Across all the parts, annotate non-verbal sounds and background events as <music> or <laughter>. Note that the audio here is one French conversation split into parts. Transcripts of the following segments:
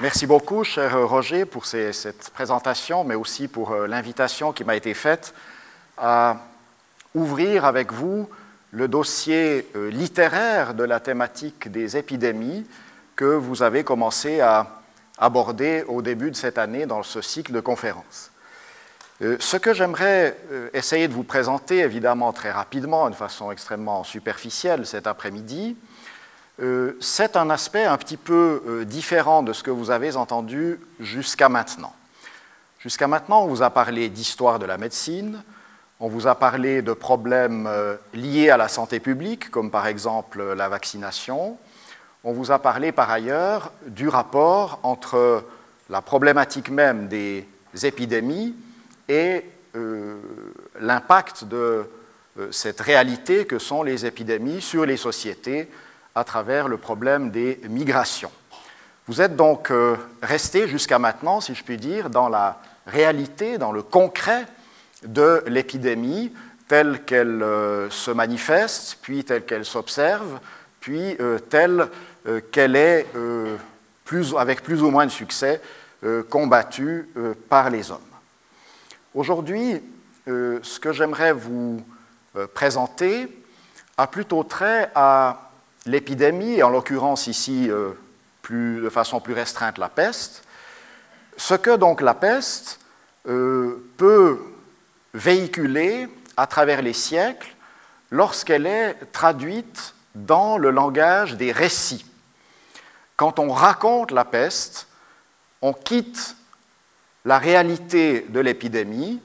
Merci beaucoup, cher Roger, pour cette présentation, mais aussi pour euh, l'invitation qui m'a été faite à ouvrir avec vous le dossier euh, littéraire de la thématique des épidémies que vous avez commencé à aborder au début de cette année dans ce cycle de conférences. Euh, ce que j'aimerais essayer de vous présenter, évidemment très rapidement, de façon extrêmement superficielle cet après-midi, euh, c'est un aspect un petit peu euh, différent de ce que vous avez entendu jusqu'à maintenant. Jusqu'à maintenant, on vous a parlé d'histoire de la médecine, on vous a parlé de problèmes euh, liés à la santé publique, comme par exemple la vaccination. On vous a parlé par ailleurs du rapport entre la problématique même des épidémies et l'impact de cette réalité que sont les épidémies sur les sociétés, à travers le problème des migrations. Vous êtes donc euh, resté jusqu'à maintenant, si je puis dire, dans la réalité, dans le concret de l'épidémie telle qu'elle euh, se manifeste, puis telle qu'elle s'observe, puis euh, telle qu'elle est, avec plus ou moins de succès, combattue par les hommes. Aujourd'hui, ce que j'aimerais vous présenter a plutôt trait à l'épidémie, et en l'occurrence ici euh, de façon plus restreinte la peste, ce que donc la peste euh, peut véhiculer à travers les siècles lorsqu'elle est traduite dans le langage des récits. Quand on raconte la peste, on quitte la réalité de l'épidémie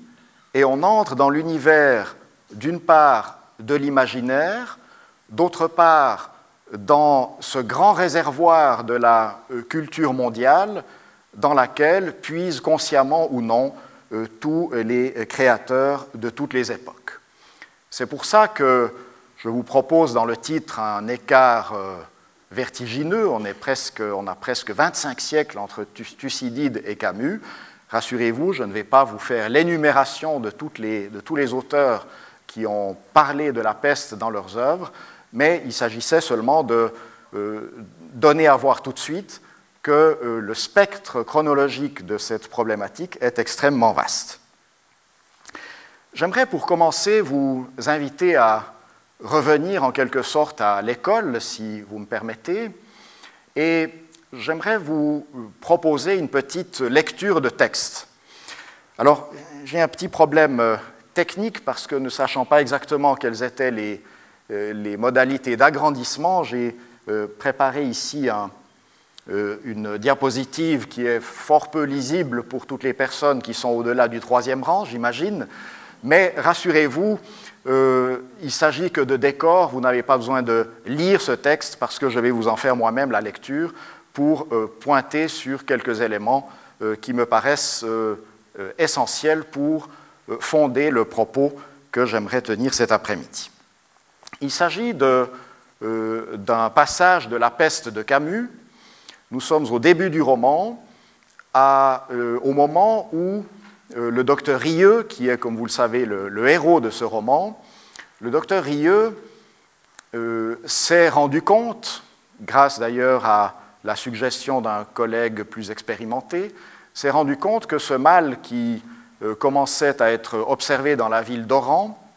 et on entre dans l'univers d'une part de l'imaginaire, d'autre part dans ce grand réservoir de la euh, culture mondiale dans laquelle puisent consciemment ou non euh, tous les créateurs de toutes les époques. C'est pour ça que je vous propose dans le titre un écart euh, vertigineux. On, est presque, on a presque 25 siècles entre Thucydide et Camus. Rassurez-vous, je ne vais pas vous faire l'énumération de, de tous les auteurs qui ont parlé de la peste dans leurs œuvres mais il s'agissait seulement de euh, donner à voir tout de suite que euh, le spectre chronologique de cette problématique est extrêmement vaste. J'aimerais pour commencer vous inviter à revenir en quelque sorte à l'école, si vous me permettez, et j'aimerais vous proposer une petite lecture de texte. Alors, j'ai un petit problème euh, technique parce que ne sachant pas exactement quels étaient les les modalités d'agrandissement, j'ai euh, préparé ici euh, une diapositive qui est fort peu lisible pour toutes les personnes qui sont au-delà du troisième rang, j'imagine. Mais rassurez-vous, il s'agit que de décor, vous n'avez pas besoin de lire ce texte parce que je vais vous en faire moi-même la lecture pour pointer sur quelques éléments qui me paraissent essentiels pour fonder le propos que j'aimerais tenir cet après-midi. Il s'agit euh, d'un passage de La peste de Camus. Nous sommes au début du roman, euh, au moment où euh, le docteur Rieux, qui est, comme vous le savez, le, héros de ce roman, le docteur Rieux s'est rendu compte, grâce d'ailleurs à la suggestion d'un collègue plus expérimenté, s'est rendu compte que ce mal qui commençait à être observé dans la ville d'Oran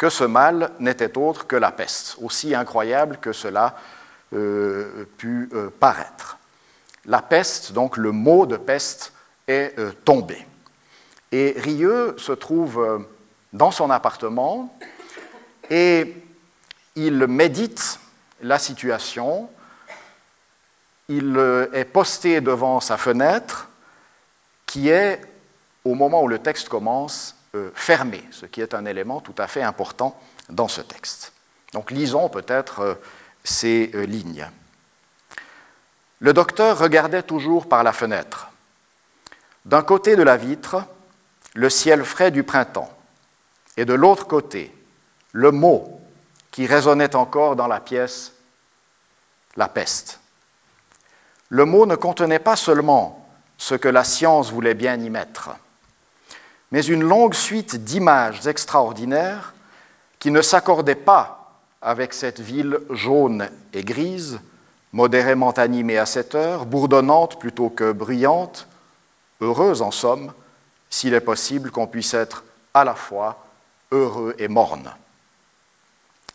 que ce mal n'était autre que la peste, aussi incroyable que cela euh, euh, paraître. La peste, donc le mot de peste, est euh, tombé. Et Rieux se trouve dans son appartement et il médite la situation. Il est posté devant sa fenêtre qui est, au moment où le texte commence, euh, fermé, ce qui est un élément tout à fait important dans ce texte. Donc lisons peut-être euh, ces euh, lignes. Le docteur regardait toujours par la fenêtre. D'un côté de la vitre, le ciel frais du printemps, et de l'autre côté, le mot qui résonnait encore dans la pièce, la peste. Le mot ne contenait pas seulement ce que la science voulait bien y mettre, mais une longue suite d'images extraordinaires qui ne s'accordaient pas avec cette ville jaune et grise modérément animée à cette heure, bourdonnante plutôt que bruyante, heureuse en somme, s'il est possible qu'on puisse être à la fois heureux et morne.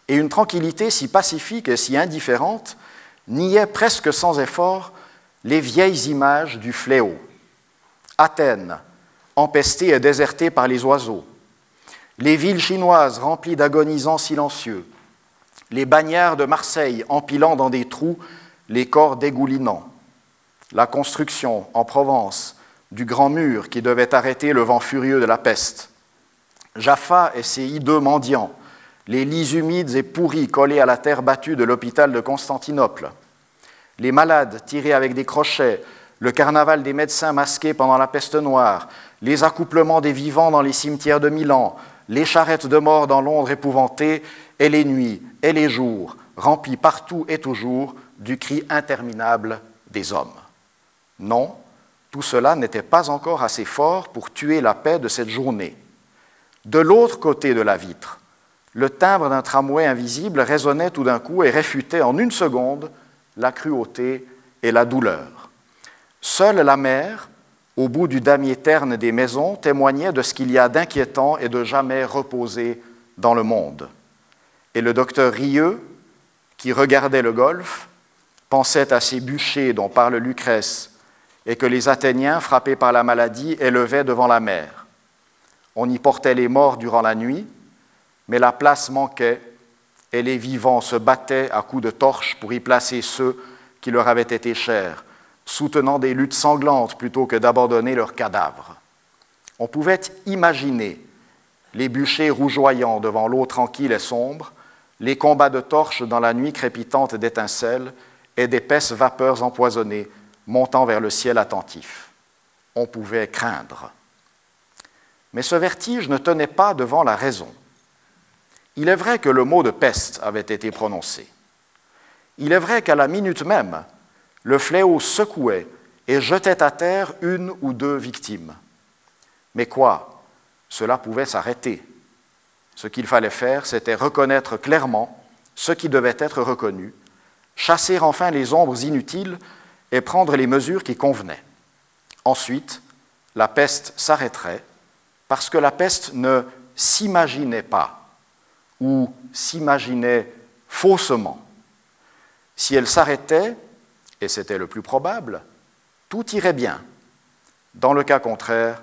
Et une tranquillité si pacifique et si indifférente niait presque sans effort les vieilles images du fléau. Athènes, empestée et désertée par les oiseaux, les villes chinoises remplies d'agonisants silencieux, les bagnards de Marseille empilant dans des trous les corps dégoulinants, la construction en Provence du grand mur qui devait arrêter le vent furieux de la peste, Jaffa et ses hideux mendiants, les lits humides et pourris collés à la terre battue de l'hôpital de Constantinople, les malades tirés avec des crochets, le carnaval des médecins masqués pendant la peste noire, les accouplements des vivants dans les cimetières de Milan, les charrettes de mort dans Londres épouvantée, et les nuits et les jours remplis partout et toujours du cri interminable des hommes. Non, tout cela n'était pas encore assez fort pour tuer la paix de cette journée. De l'autre côté de la vitre, le timbre d'un tramway invisible résonnait tout d'un coup et réfutait en une seconde la cruauté et la douleur. Seule la mer, au bout du damier terne des maisons, témoignait de ce qu'il y a d'inquiétant et de jamais reposé dans le monde. Et le docteur Rieux, qui regardait le golfe, pensait à ces bûchers dont parle Lucrèce et que les Athéniens, frappés par la maladie, élevaient devant la mer. On y portait les morts durant la nuit, mais la place manquait et les vivants se battaient à coups de torche pour y placer ceux qui leur avaient été chers, soutenant des luttes sanglantes plutôt que d'abandonner leurs cadavres. On pouvait imaginer les bûchers rougeoyants devant l'eau tranquille et sombre, les combats de torches dans la nuit crépitante d'étincelles et d'épaisses vapeurs empoisonnées montant vers le ciel attentif. On pouvait craindre. Mais ce vertige ne tenait pas devant la raison. Il est vrai que le mot de peste avait été prononcé. Il est vrai qu'à la minute même, le fléau secouait et jetait à terre une ou deux victimes. Mais quoi? Cela pouvait s'arrêter. Ce qu'il fallait faire, c'était reconnaître clairement ce qui devait être reconnu, chasser enfin les ombres inutiles et prendre les mesures qui convenaient. Ensuite, la peste s'arrêterait parce que la peste ne s'imaginait pas ou s'imaginait faussement. Si elle s'arrêtait, et c'était le plus probable, tout irait bien. Dans le cas contraire,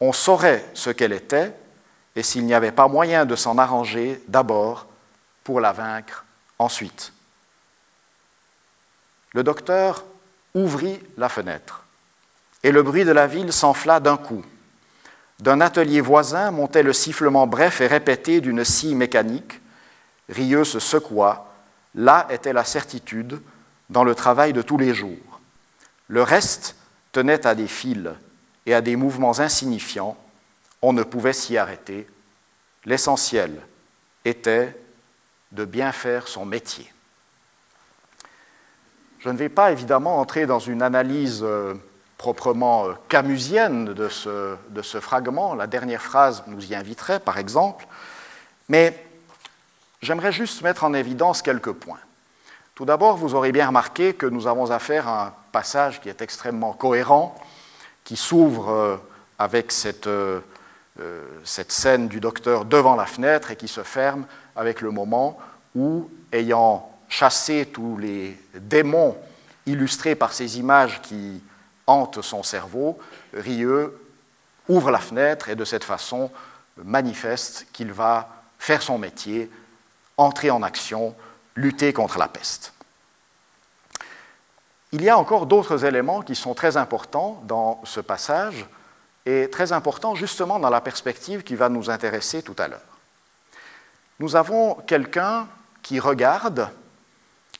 on saurait ce qu'elle était et s'il n'y avait pas moyen de s'en arranger d'abord pour la vaincre ensuite. Le docteur ouvrit la fenêtre et le bruit de la ville s'enfla d'un coup. D'un atelier voisin montait le sifflement bref et répété d'une scie mécanique. Rieux se secoua. Là était la certitude dans le travail de tous les jours. Le reste tenait à des fils et à des mouvements insignifiants. On ne pouvait s'y arrêter. L'essentiel était de bien faire son métier. Je ne vais pas évidemment entrer dans une analyse euh, proprement euh, camusienne de ce, de ce fragment. La dernière phrase nous y inviterait, par exemple. Mais j'aimerais juste mettre en évidence quelques points. Tout d'abord, vous aurez bien remarqué que nous avons affaire à un passage qui est extrêmement cohérent, qui s'ouvre euh, avec cette, euh, cette, scène du docteur devant la fenêtre et qui se ferme avec le moment où, ayant chassé tous les démons illustrés par ces images qui hante son cerveau, Rieux ouvre la fenêtre et de cette façon manifeste qu'il va faire son métier, entrer en action, lutter contre la peste. Il y a encore d'autres éléments qui sont très importants dans ce passage et très importants justement dans la perspective qui va nous intéresser tout à l'heure. Nous avons quelqu'un qui regarde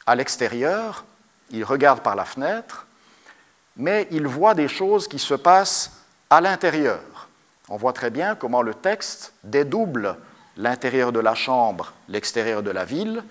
à l'extérieur, il regarde par la fenêtre, mais il voit des choses qui se passent à l'intérieur. On voit très bien comment le texte dédouble l'intérieur de la chambre, l'extérieur de la ville,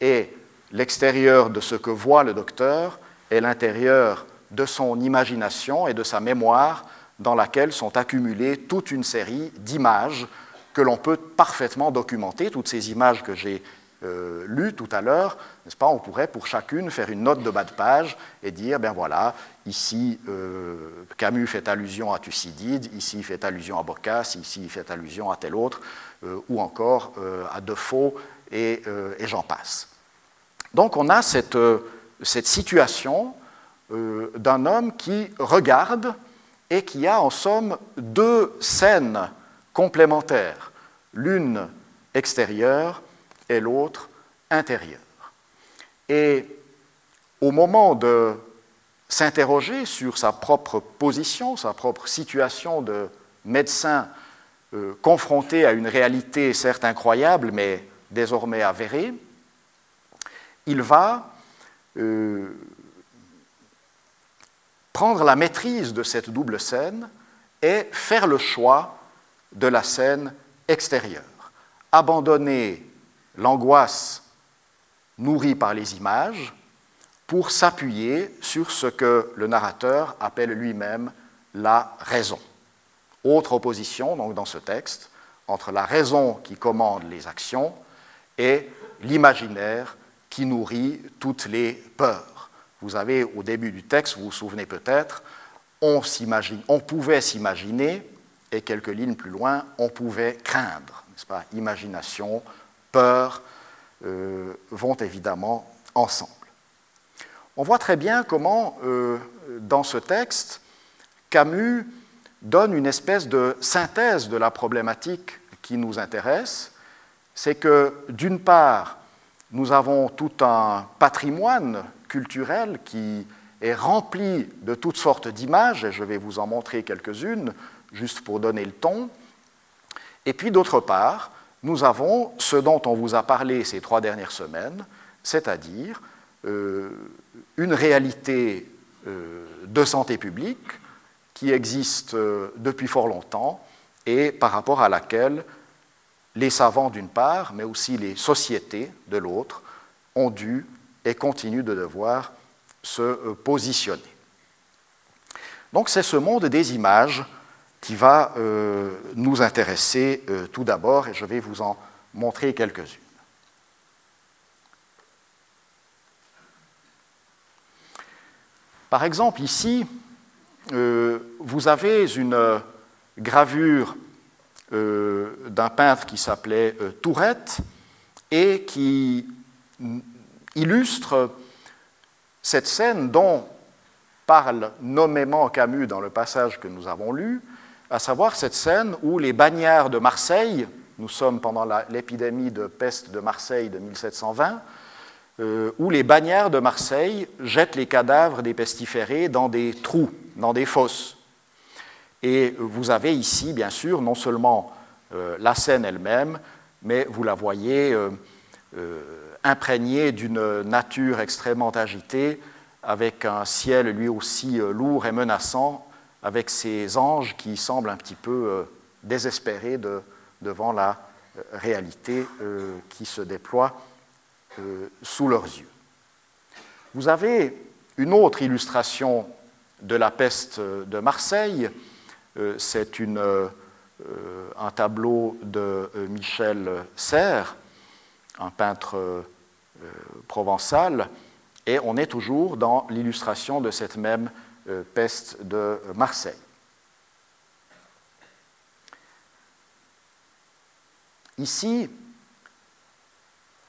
et l'extérieur de ce que voit le docteur est l'intérieur de son imagination et de sa mémoire dans laquelle sont accumulées toute une série d'images que l'on peut parfaitement documenter, toutes ces images que j'ai euh, lues tout à l'heure, n'est-ce pas On pourrait pour chacune faire une note de bas de page et dire, ben voilà, ici euh, Camus fait allusion à Thucydide, ici il fait allusion à Boccace, ici il fait allusion à tel autre, ou encore à Defoe, et, et j'en passe. Donc on a cette, cette situation d'un homme qui regarde et qui a en somme deux scènes complémentaires, l'une extérieure et l'autre intérieure. Et au moment de s'interroger sur sa propre position, sa propre situation de médecin euh, confronté à une réalité certes incroyable, mais désormais avérée, il va euh, prendre la maîtrise de cette double scène et faire le choix de la scène extérieure. Abandonner l'angoisse nourrie par les images pour s'appuyer sur ce que le narrateur appelle lui-même la raison. Autre opposition donc dans ce texte entre la raison qui commande les actions et l'imaginaire qui nourrit toutes les peurs. Vous avez au début du texte, vous vous souvenez peut-être, on, on pouvait s'imaginer, et quelques lignes plus loin, on pouvait craindre, n'est-ce pas? Imagination, peur euh, vont évidemment ensemble. On voit très bien comment, euh, dans ce texte, Camus donne une espèce de synthèse de la problématique qui nous intéresse. C'est que, d'une part, nous avons tout un patrimoine culturel qui est rempli de toutes sortes d'images, et je vais vous en montrer quelques-unes, juste pour donner le ton. Et puis d'autre part, nous avons ce dont on vous a parlé ces trois dernières semaines, c'est-à-dire euh, une réalité euh, de santé publique qui existe euh, depuis fort longtemps et par rapport à laquelle les savants d'une part, mais aussi les sociétés de l'autre, ont dû et continue de devoir se euh, positionner. Donc c'est ce monde des images qui va euh, nous intéresser euh, tout d'abord et je vais vous en montrer quelques-unes. Par exemple, ici, vous avez une gravure d'un peintre qui s'appelait Tourette et qui illustre cette scène dont parle nommément Camus dans le passage que nous avons lu, à savoir cette scène où les bagnards de Marseille, nous sommes pendant l'épidémie de peste de Marseille de 1720, euh, où les bagnards de Marseille jettent les cadavres des pestiférés dans des trous, dans des fosses. Et vous avez ici, bien sûr, non seulement euh, la scène elle-même, mais vous la voyez euh, imprégné d'une nature extrêmement agitée, avec un ciel lui aussi euh, lourd et menaçant, avec ces anges qui semblent un petit peu euh, désespérés devant la euh, réalité qui se déploie sous leurs yeux. Vous avez une autre illustration de la peste de Marseille, c'est un tableau de Michel Serres un peintre euh, provençal, et on est toujours dans l'illustration de cette même euh, peste de Marseille. Ici,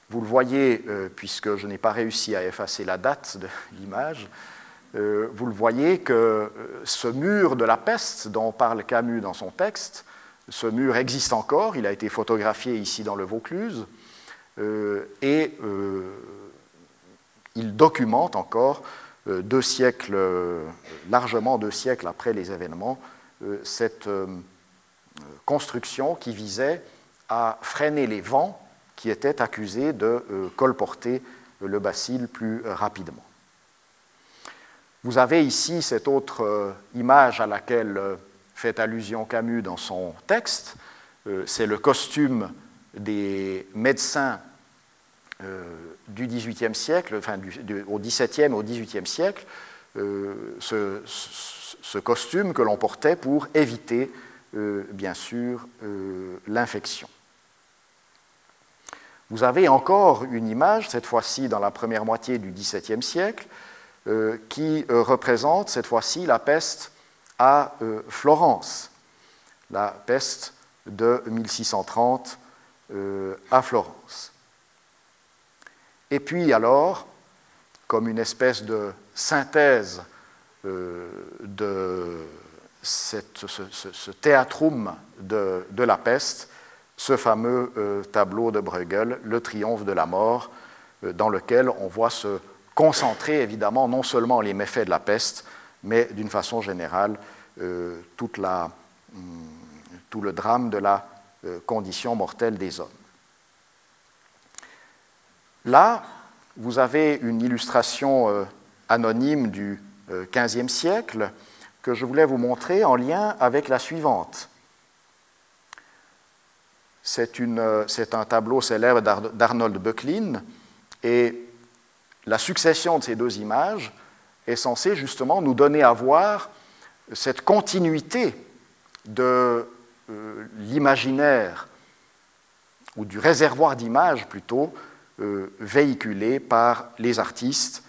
vous le voyez, euh, puisque je n'ai pas réussi à effacer la date de <laughs> l'image, vous le voyez que ce mur de la peste dont parle Camus dans son texte, ce mur existe encore, il a été photographié ici dans le Vaucluse, euh, et euh, il documente encore euh, deux siècles, largement deux siècles après les événements, cette construction qui visait à freiner les vents qui étaient accusés de colporter le bacille plus rapidement. Vous avez ici cette autre image à laquelle fait allusion Camus dans son texte, c'est le costume des médecins euh, du XVIIIe siècle, enfin au XVIIe au XVIIIe siècle, euh, ce, costume que l'on portait pour éviter, euh, bien sûr, l'infection. vous avez encore une image, cette fois-ci dans la première moitié du XVIIe siècle, euh, qui euh, représente cette fois-ci la peste à euh, Florence, la peste de 1630 à Florence. Et puis alors, comme une espèce de synthèse de ce, théâtrum de, de, la peste, ce fameux euh, tableau de Bruegel, Le triomphe de la mort, euh, dans lequel on voit se concentrer évidemment non seulement les méfaits de la peste, mais d'une façon générale euh, hum, tout le drame de la condition mortelle des hommes. Là, vous avez une illustration anonyme du XVe siècle que je voulais vous montrer en lien avec la suivante. Euh, c'est un tableau célèbre d'Arnold Böcklin et la succession de ces deux images est censée justement nous donner à voir cette continuité de euh, l'imaginaire ou du réservoir d'images plutôt euh, véhiculé par les artistes,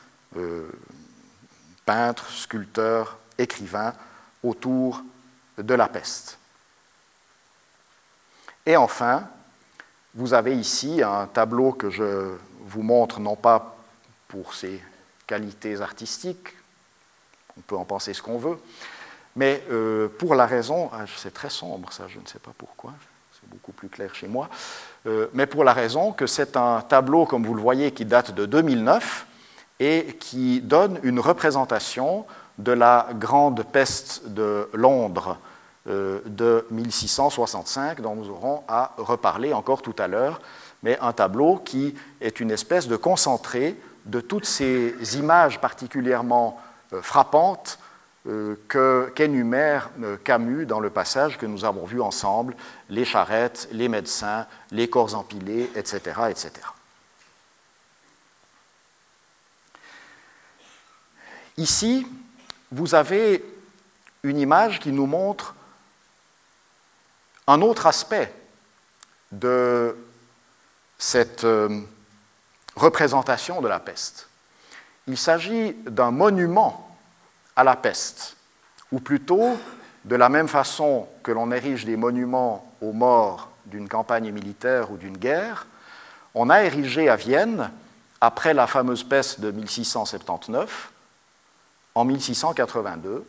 peintres, sculpteurs, écrivains autour de la peste. Et enfin, vous avez ici un tableau que je vous montre non pas pour ses qualités artistiques, on peut en penser ce qu'on veut, mais euh, pour la raison, ah, c'est très sombre ça, je ne sais pas pourquoi, c'est beaucoup plus clair chez moi, euh, mais pour la raison que c'est un tableau, comme vous le voyez, qui date de 2009 et qui donne une représentation de la grande peste de Londres euh, de 1665, dont nous aurons à reparler encore tout à l'heure, mais un tableau qui est une espèce de concentré de toutes ces images particulièrement euh, frappantes euh, qu'énumère Camus dans le passage que nous avons vu ensemble, les charrettes, les médecins, les corps empilés, etc. etc. Ici, vous avez une image qui nous montre un autre aspect de cette euh, représentation de la peste. Il s'agit d'un monument à la peste, ou plutôt de la même façon que l'on érige des monuments aux morts d'une campagne militaire ou d'une guerre, on a érigé à Vienne, après la fameuse peste de 1679, en 1682,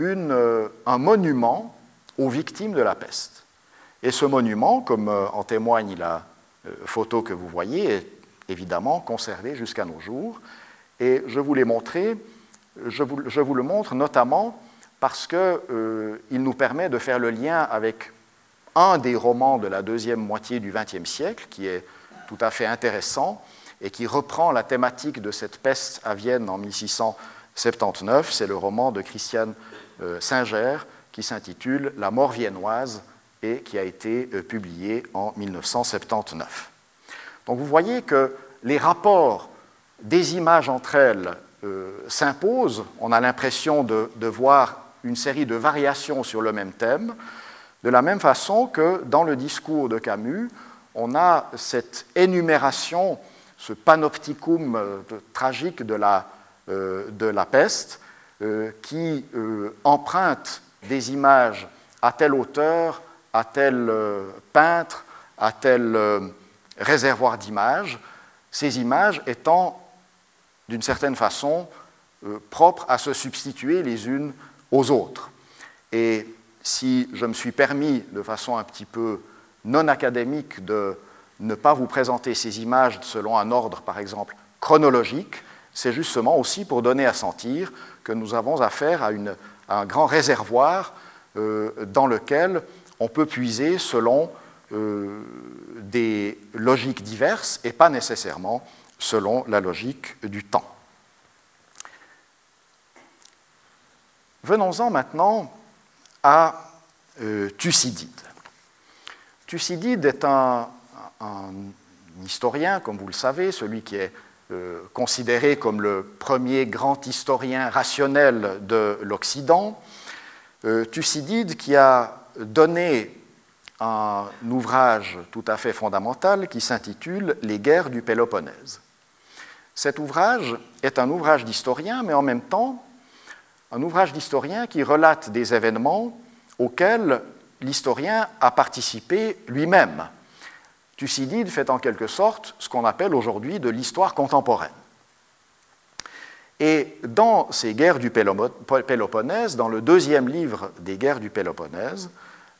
euh, un monument aux victimes de la peste. Et ce monument, comme euh, en témoigne la euh, photo que vous voyez, est évidemment conservé jusqu'à nos jours. Et je vous l'ai montré, je vous, le montre notamment parce qu'il euh, nous permet de faire le lien avec un des romans de la deuxième moitié du XXe siècle, qui est tout à fait intéressant et qui reprend la thématique de cette peste à Vienne en 1679. C'est le roman de Christiane Singer, qui s'intitule La mort viennoise et qui a été euh, publié en 1979. Donc vous voyez que les rapports des images entre elles euh, s'imposent. On a l'impression de, voir une série de variations sur le même thème, de la même façon que dans le discours de Camus, on a cette énumération, ce panopticum euh, tragique de la, de la peste, qui emprunte des images à tel auteur, à tel euh, peintre, à tel euh, réservoir d'images, ces images étant d'une certaine façon euh, propres à se substituer les unes aux autres. Et si je me suis permis de façon un petit peu non académique de ne pas vous présenter ces images selon un ordre, par exemple, chronologique, c'est justement aussi pour donner à sentir que nous avons affaire à un grand réservoir euh, dans lequel on peut puiser selon euh, des logiques diverses et pas nécessairement selon la logique du temps. Venons-en maintenant à euh, Thucydide. Thucydide est un, historien, comme vous le savez, celui qui est euh, considéré comme le premier grand historien rationnel de l'Occident, euh, Thucydide qui a donné un ouvrage tout à fait fondamental qui s'intitule Les guerres du Péloponnèse. Cet ouvrage est un ouvrage d'historien, mais en même temps un ouvrage d'historien qui relate des événements auxquels l'historien a participé lui-même. Thucydide fait en quelque sorte ce qu'on appelle aujourd'hui de l'histoire contemporaine. Et dans ces guerres du Péloponnèse, dans le deuxième livre des guerres du Péloponnèse,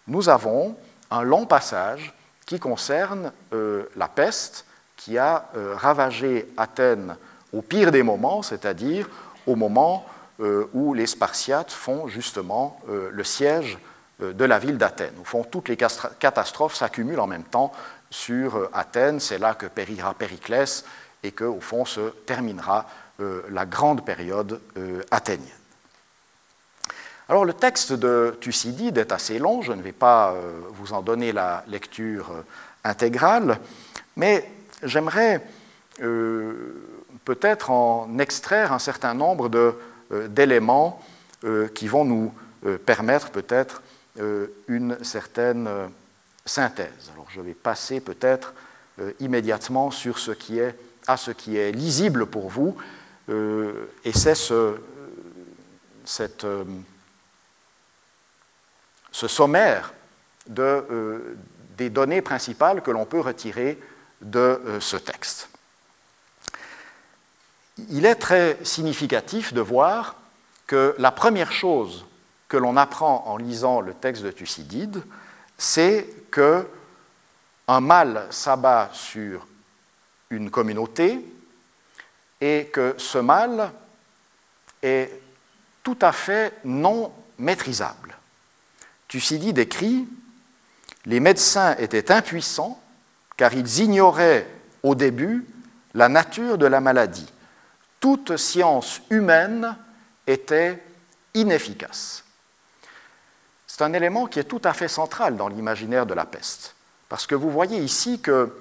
nous avons un long passage qui concerne euh, la peste qui a euh, ravagé Athènes au pire des moments, c'est-à-dire au moment euh, où les Spartiates font justement le siège de la ville d'Athènes, où font toutes les catastrophes s'accumulent en même temps sur Athènes. C'est là que périra Périclès et que, au fond, se terminera la grande période athénienne. Alors le texte de Thucydide est assez long, je ne vais pas euh, vous en donner la lecture euh, intégrale, mais j'aimerais euh, peut-être en extraire un certain nombre d'éléments qui vont nous permettre peut-être une certaine synthèse. Alors je vais passer peut-être immédiatement sur ce qui est, à ce qui est lisible pour vous, et c'est ce, cette ce sommaire euh, des données principales que l'on peut retirer de euh, ce texte. Il est très significatif de voir que la première chose que l'on apprend en lisant le texte de Thucydide, c'est que un mal s'abat sur une communauté et que ce mal est tout à fait non maîtrisable. Thucydide écrit Les médecins étaient impuissants car ils ignoraient au début la nature de la maladie. Toute science humaine était inefficace. C'est un élément qui est tout à fait central dans l'imaginaire de la peste. Parce que vous voyez ici que,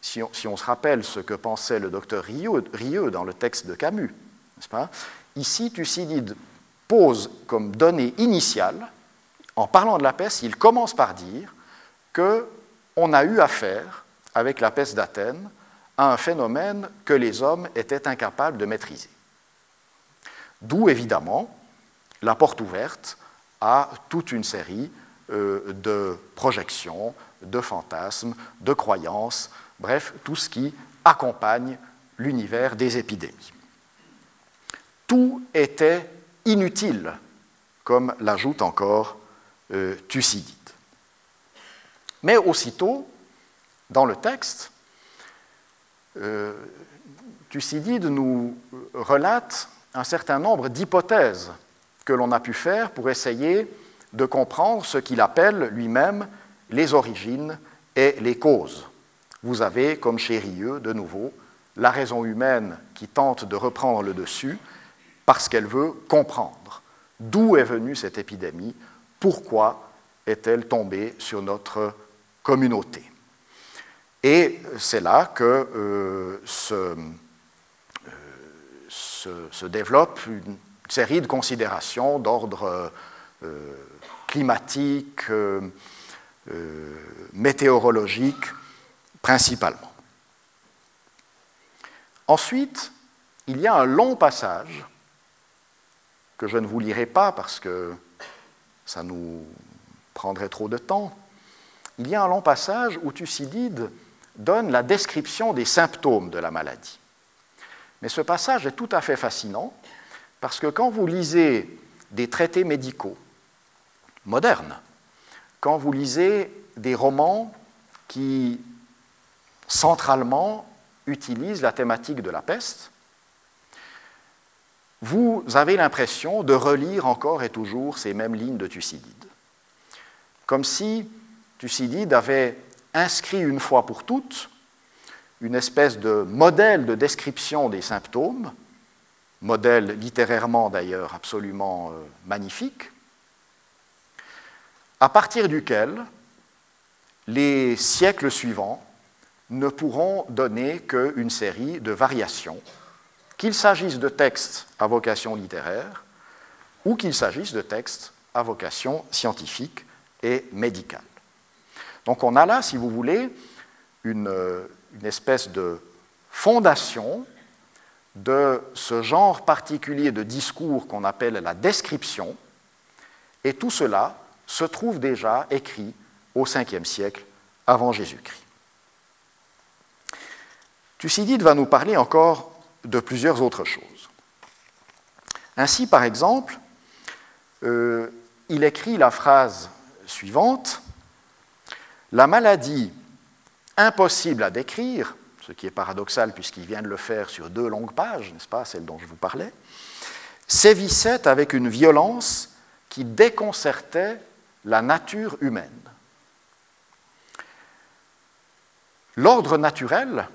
si on, se rappelle ce que pensait le docteur Rieux, dans le texte de Camus, pas? Ici Thucydide pose comme donnée initiale en parlant de la peste, il commence par dire qu'on a eu affaire, avec la peste d'Athènes, à un phénomène que les hommes étaient incapables de maîtriser. D'où, évidemment, la porte ouverte à toute une série euh, de projections, de fantasmes, de croyances, bref, tout ce qui accompagne l'univers des épidémies. Tout était inutile, comme l'ajoute encore euh, Thucydide. Mais aussitôt, dans le texte, euh, Thucydide nous relate un certain nombre d'hypothèses que l'on a pu faire pour essayer de comprendre ce qu'il appelle lui-même les origines et les causes. Vous avez, comme chez Rieux, de nouveau, la raison humaine qui tente de reprendre le dessus parce qu'elle veut comprendre d'où est venue cette épidémie, pourquoi est-elle tombée sur notre communauté Et c'est là que euh, euh, se, développe une série de considérations d'ordre euh, climatique, météorologique, principalement. Ensuite, il y a un long passage que je ne vous lirai pas parce que ça nous prendrait trop de temps. Il y a un long passage où Thucydide donne la description des symptômes de la maladie. Mais ce passage est tout à fait fascinant parce que quand vous lisez des traités médicaux modernes, quand vous lisez des romans qui centralement utilisent la thématique de la peste, vous avez l'impression de relire encore et toujours ces mêmes lignes de Thucydide. Comme si Thucydide avait inscrit une fois pour toutes une espèce de modèle de description des symptômes, modèle littérairement d'ailleurs absolument euh, magnifique, à partir duquel les siècles suivants ne pourront donner qu'une série de variations qu'il s'agisse de textes à vocation littéraire ou qu'il s'agisse de textes à vocation scientifique et médicale. Donc on a là, si vous voulez, une, espèce de fondation de ce genre particulier de discours qu'on appelle la description, et tout cela se trouve déjà écrit au 5e siècle avant Jésus-Christ. Thucydide va nous parler encore de plusieurs autres choses. Ainsi, par exemple, euh, il écrit la phrase suivante La maladie impossible à décrire, ce qui est paradoxal puisqu'il vient de le faire sur deux longues pages, n'est-ce pas, celle dont je vous parlais, sévissait avec une violence qui déconcertait la nature humaine. L'ordre naturel,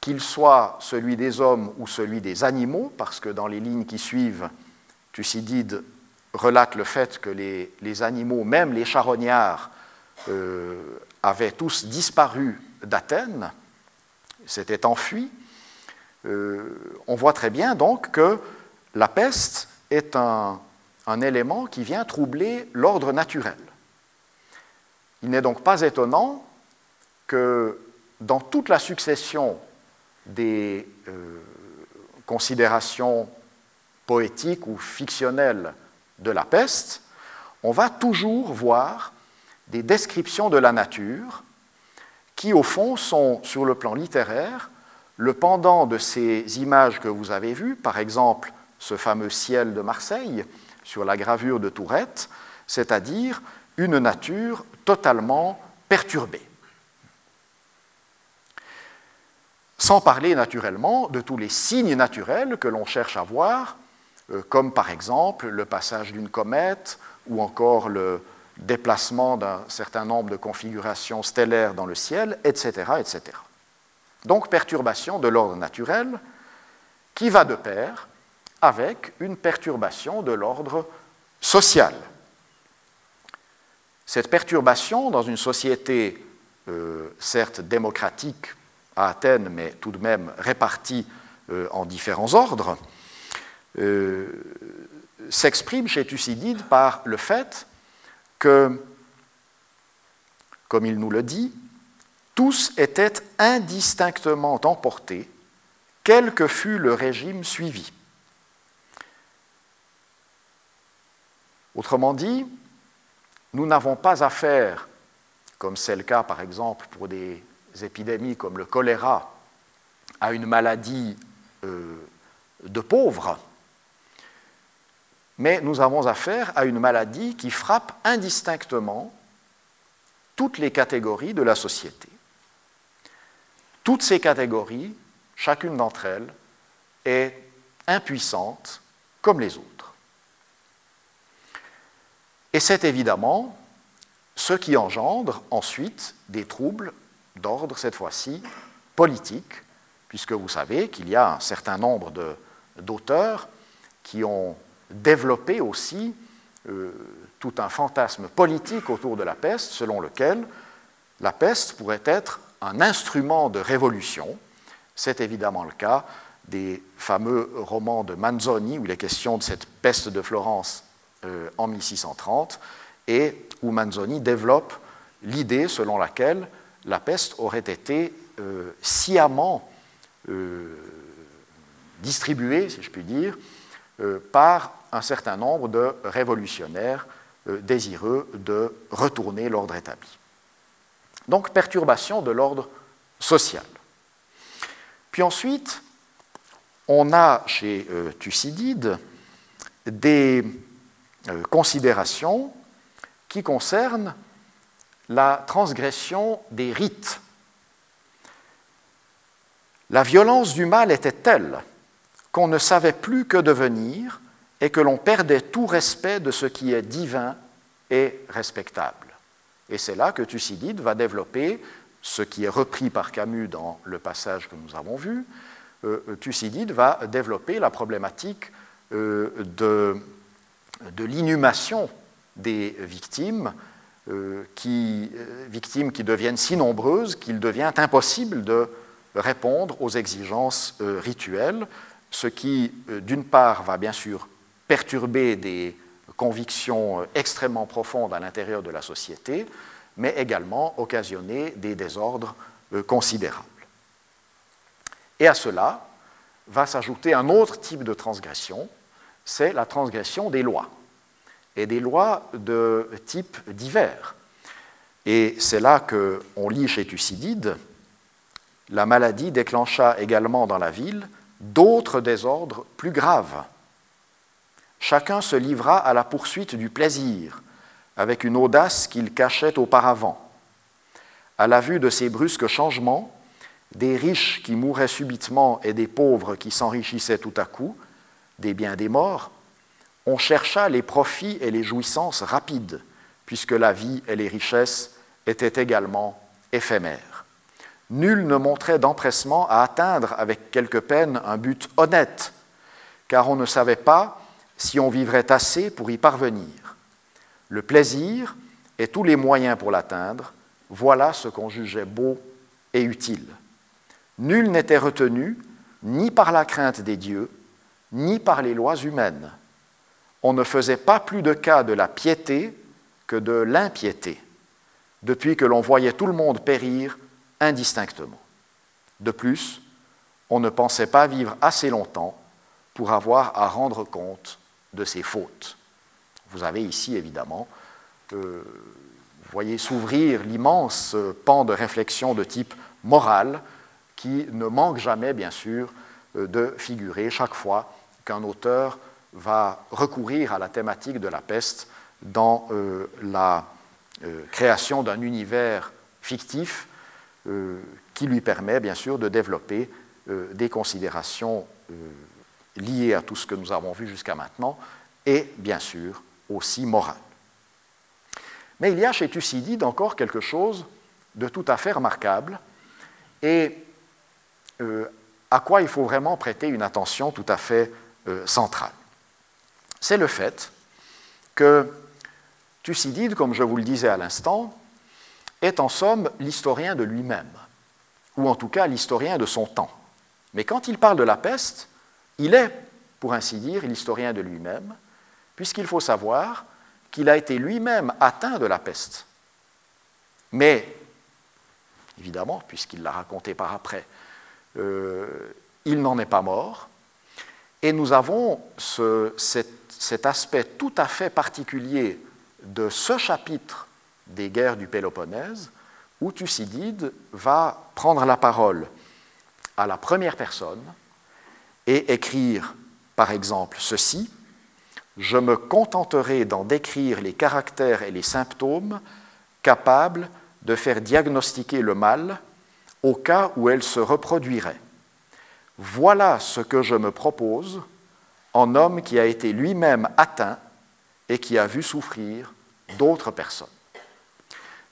qu'il soit celui des hommes ou celui des animaux, parce que dans les lignes qui suivent, Thucydide relate le fait que les, animaux, même les charognards, euh, avaient tous disparu d'Athènes, s'étaient enfuis. Euh, on voit très bien donc que la peste est un, un élément qui vient troubler l'ordre naturel. Il n'est donc pas étonnant que dans toute la succession des euh, considérations poétiques ou fictionnelles de la peste, on va toujours voir des descriptions de la nature qui, au fond, sont, sur le plan littéraire, le pendant de ces images que vous avez vues, par exemple ce fameux ciel de Marseille sur la gravure de Tourette, c'est-à-dire une nature totalement perturbée. Sans parler naturellement de tous les signes naturels que l'on cherche à voir, euh, comme par exemple le passage d'une comète ou encore le déplacement d'un certain nombre de configurations stellaires dans le ciel, etc. etc. Donc perturbation de l'ordre naturel qui va de pair avec une perturbation de l'ordre social. Cette perturbation dans une société euh, certes démocratique à Athènes, mais tout de même répartie euh, en différents ordres, euh, s'exprime chez Thucydide par le fait que, comme il nous le dit, tous étaient indistinctement emportés, quel que fût le régime suivi. Autrement dit, nous n'avons pas affaire, comme c'est le cas par exemple pour des épidémies comme le choléra, à une maladie euh, de pauvres, mais nous avons affaire à une maladie qui frappe indistinctement toutes les catégories de la société. Toutes ces catégories, chacune d'entre elles, est impuissante comme les autres. Et c'est évidemment ce qui engendre ensuite des troubles d'ordre, cette fois-ci, politique, puisque vous savez qu'il y a un certain nombre d'auteurs qui ont développé aussi euh, tout un fantasme politique autour de la peste, selon lequel la peste pourrait être un instrument de révolution. C'est évidemment le cas des fameux romans de Manzoni, où il est question de cette peste de Florence euh, en 1630, et où Manzoni développe l'idée selon laquelle la peste aurait été euh, sciemment distribuée, si je puis dire, par un certain nombre de révolutionnaires euh, désireux de retourner l'ordre établi. Donc perturbation de l'ordre social. Puis ensuite, on a chez euh, Thucydide des euh, considérations qui concernent la transgression des rites. La violence du mal était telle qu'on ne savait plus que devenir et que l'on perdait tout respect de ce qui est divin et respectable. Et c'est là que Thucydide va développer ce qui est repris par Camus dans le passage que nous avons vu. Euh, Thucydide va développer la problématique euh, de, de l'inhumation des victimes, qui, victimes qui deviennent si nombreuses qu'il devient impossible de répondre aux exigences rituelles, ce qui, d'une part, va bien sûr perturber des convictions extrêmement profondes à l'intérieur de la société, mais également occasionner des désordres euh, considérables. Et à cela va s'ajouter un autre type de transgression, c'est la transgression des lois, et des lois de type divers. Et c'est là qu'on lit chez Thucydide, la maladie déclencha également dans la ville d'autres désordres plus graves. Chacun se livra à la poursuite du plaisir, avec une audace qu'il cachait auparavant. À la vue de ces brusques changements, des riches qui mouraient subitement et des pauvres qui s'enrichissaient tout à coup, des biens des morts, on chercha les profits et les jouissances rapides, puisque la vie et les richesses étaient également éphémères. Nul ne montrait d'empressement à atteindre avec quelque peine un but honnête, car on ne savait pas si on vivrait assez pour y parvenir. Le plaisir et tous les moyens pour l'atteindre, voilà ce qu'on jugeait beau et utile. Nul n'était retenu ni par la crainte des dieux, ni par les lois humaines. On ne faisait pas plus de cas de la piété que de l'impiété, depuis que l'on voyait tout le monde périr indistinctement. De plus, on ne pensait pas vivre assez longtemps pour avoir à rendre compte de ses fautes. Vous avez ici, évidemment, euh, vous voyez s'ouvrir l'immense pan de réflexion de type moral qui ne manque jamais, bien sûr, euh, de figurer chaque fois qu'un auteur va recourir à la thématique de la peste dans euh, la euh, création d'un univers fictif qui lui permet, bien sûr, de développer des considérations liées à tout ce que nous avons vu jusqu'à maintenant et, bien sûr, aussi morales. Mais il y a chez Thucydide encore quelque chose de tout à fait remarquable et euh, à quoi il faut vraiment prêter une attention tout à fait euh, centrale. C'est le fait que Thucydide, comme je vous le disais à l'instant, est en somme l'historien de lui-même, ou en tout cas l'historien de son temps. Mais quand il parle de la peste, il est, pour ainsi dire, l'historien de lui-même, puisqu'il faut savoir qu'il a été lui-même atteint de la peste. Mais, évidemment, puisqu'il l'a raconté par après, euh, il n'en est pas mort. Et nous avons cet, aspect tout à fait particulier de ce chapitre des guerres du Péloponnèse, où Thucydide va prendre la parole à la première personne et écrire, par exemple, ceci Je me contenterai d'en décrire les caractères et les symptômes capables de faire diagnostiquer le mal au cas où elle se reproduirait. Voilà ce que je me propose en homme qui a été lui-même atteint et qui a vu souffrir d'autres personnes.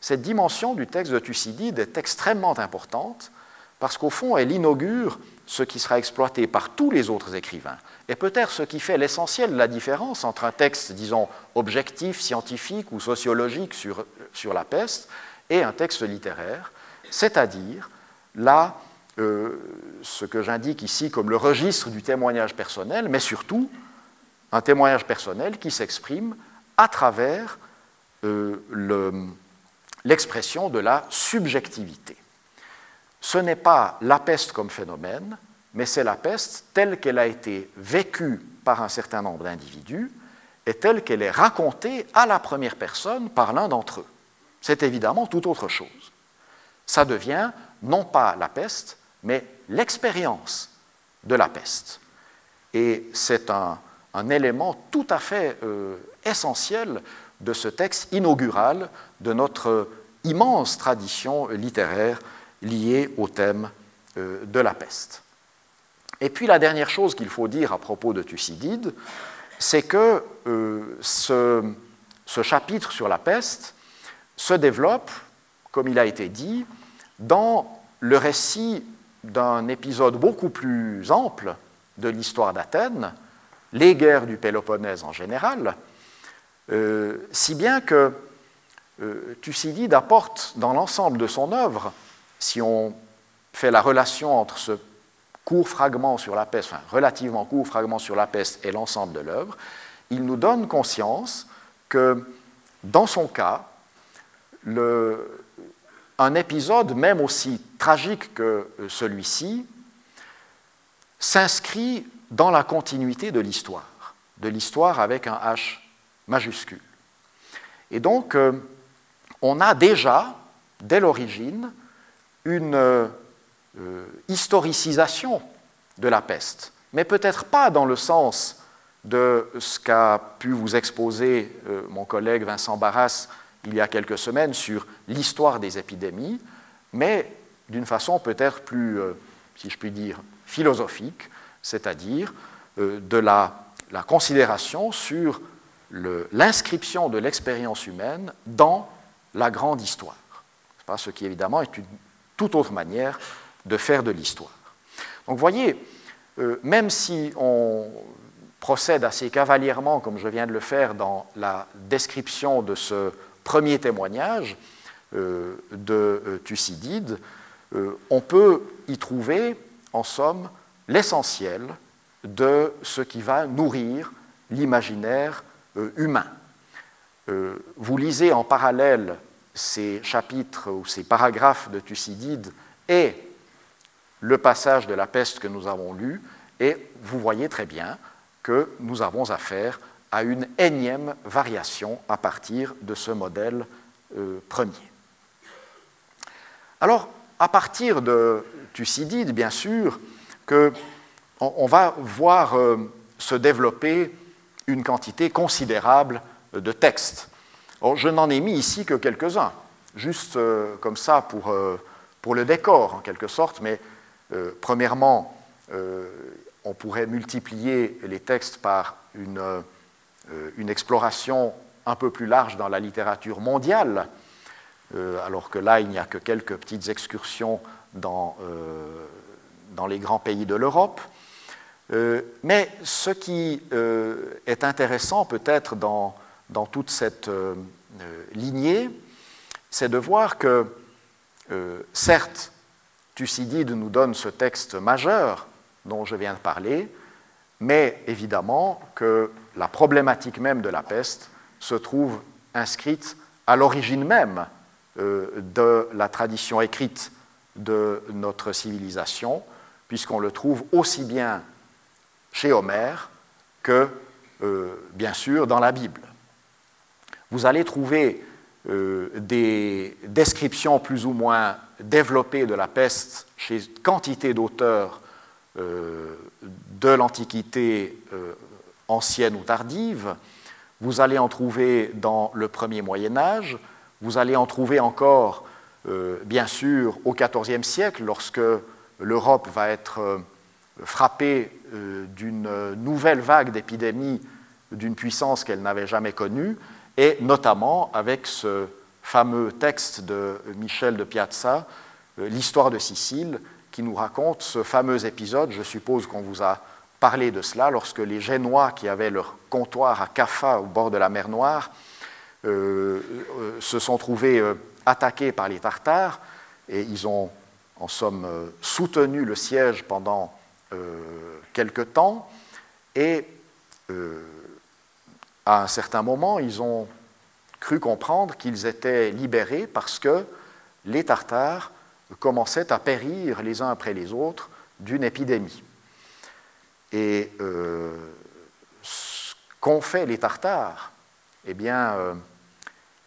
Cette dimension du texte de Thucydide est extrêmement importante parce qu'au fond, elle inaugure ce qui sera exploité par tous les autres écrivains, et peut-être ce qui fait l'essentiel de la différence entre un texte, disons, objectif, scientifique ou sociologique sur, sur la peste, et un texte littéraire, c'est-à-dire là ce que j'indique ici comme le registre du témoignage personnel, mais surtout un témoignage personnel qui s'exprime à travers euh, l'expression de la subjectivité. Ce n'est pas la peste comme phénomène, mais c'est la peste telle qu'elle a été vécue par un certain nombre d'individus et telle qu'elle est racontée à la première personne par l'un d'entre eux. C'est évidemment tout autre chose. Ça devient non pas la peste, mais l'expérience de la peste. Et c'est un, élément tout à fait euh, essentiel de ce texte inaugural de notre immense tradition littéraire liée au thème euh, de la peste. Et puis la dernière chose qu'il faut dire à propos de Thucydide, c'est que euh, ce, ce, chapitre sur la peste se développe, comme il a été dit, dans le récit d'un épisode beaucoup plus ample de l'histoire d'Athènes, les guerres du Péloponnèse en général, euh, si bien que euh, Thucydide apporte dans l'ensemble de son œuvre, si on fait la relation entre ce court fragment sur la peste, enfin relativement court fragment sur la peste et l'ensemble de l'œuvre, il nous donne conscience que dans son cas, un épisode, même aussi tragique que celui-ci, s'inscrit dans la continuité de l'histoire, de l'histoire avec un H majuscule. Et donc, euh, on a déjà, dès l'origine, une euh, historicisation de la peste, mais peut-être pas dans le sens de ce qu'a pu vous exposer euh, mon collègue Vincent Barras il y a quelques semaines sur l'histoire des épidémies, mais d'une façon peut-être plus, si je puis dire, philosophique, c'est-à-dire de la, considération sur l'inscription de l'expérience humaine dans la grande histoire. Ce qui évidemment est une toute autre manière de faire de l'histoire. Donc voyez, euh, même si on procède assez cavalierement, comme je viens de le faire dans la description de ce premier témoignage euh, de euh, Thucydide, on peut y trouver, en somme, l'essentiel de ce qui va nourrir l'imaginaire euh, humain. Euh, vous lisez en parallèle ces chapitres ou ces paragraphes de Thucydide et le passage de la peste que nous avons lu, et vous voyez très bien que nous avons affaire à une énième variation à partir de ce modèle euh, premier. Alors, à partir de Thucydide, bien sûr, que on, va voir se développer une quantité considérable de textes. je n'en ai mis ici que quelques-uns, juste euh, comme ça pour, euh, pour, le décor en quelque sorte, mais euh, premièrement, on pourrait multiplier les textes par une, une, exploration un peu plus large dans la littérature mondiale, alors que là, il n'y a que quelques petites excursions dans, dans les grands pays de l'Europe. Euh, mais ce qui euh, est intéressant peut-être dans, toute cette euh, lignée, c'est de voir que, certes, Thucydide nous donne ce texte majeur dont je viens de parler, mais évidemment que la problématique même de la peste se trouve inscrite à l'origine même de la tradition écrite de notre civilisation, puisqu'on le trouve aussi bien chez Homère que, euh, bien sûr, dans la Bible. Vous allez trouver euh, des descriptions plus ou moins développées de la peste chez quantité d'auteurs euh, de l'Antiquité ancienne ou tardive. Vous allez en trouver dans le premier Moyen Âge. Vous allez en trouver encore, bien sûr, au XIVe siècle, lorsque l'Europe va être frappée euh, d'une nouvelle vague d'épidémies d'une puissance qu'elle n'avait jamais connue, et notamment avec ce fameux texte de Michel de Piazza, euh, L'histoire de Sicile, qui nous raconte ce fameux épisode, je suppose qu'on vous a parlé de cela, lorsque les Génois qui avaient leur comptoir à Caffa au bord de la mer Noire euh, se sont trouvés attaqués par les Tartares, et ils ont en somme soutenu le siège pendant euh, quelque temps, et euh, à un certain moment, ils ont cru comprendre qu'ils étaient libérés parce que les Tartares commençaient à périr les uns après les autres d'une épidémie. Et euh, ce qu'ont fait les Tartares, eh bien,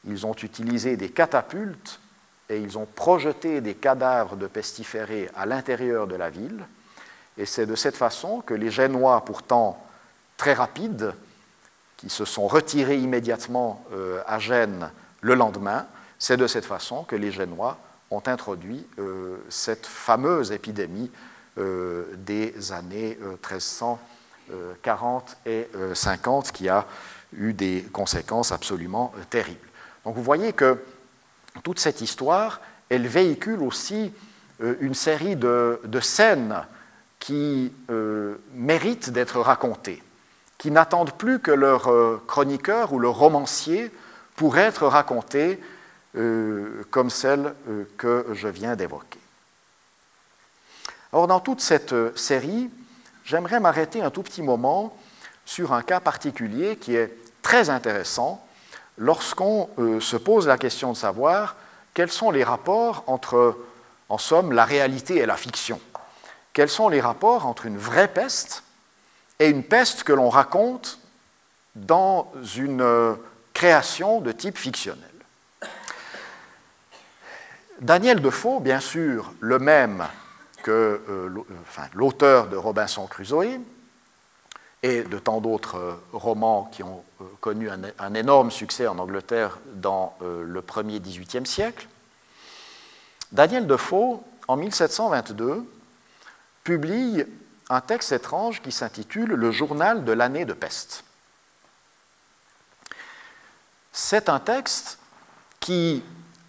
ils ont utilisé des catapultes et ils ont projeté des cadavres de pestiférés à l'intérieur de la ville et c'est de cette façon que les Génois, pourtant très rapides, qui se sont retirés immédiatement euh, à Gênes le lendemain, c'est de cette façon que les Génois ont introduit euh, cette fameuse épidémie euh, des années 1340 et 50 qui a eu des conséquences absolument terribles. Donc vous voyez que toute cette histoire, elle véhicule aussi une série de, scènes qui euh, méritent d'être racontés, qui n'attendent plus que leur euh, chroniqueur ou leur romancier pour être racontés euh, comme celle que je viens d'évoquer. Alors dans toute cette série, j'aimerais m'arrêter un tout petit moment sur un cas particulier qui est très intéressant lorsqu'on euh, se pose la question de savoir quels sont les rapports entre, en somme, la réalité et la fiction. Quels sont les rapports entre une vraie peste et une peste que l'on raconte dans une euh, création de type fictionnel. Daniel Defoe, bien sûr, le même que euh, l'auteur de Robinson Crusoe et de tant d'autres romans qui ont connu un, énorme succès en Angleterre dans euh, le premier XVIIIe siècle, Daniel Defoe, en 1722, publie un texte étrange qui s'intitule Le journal de l'année de peste. C'est un texte qui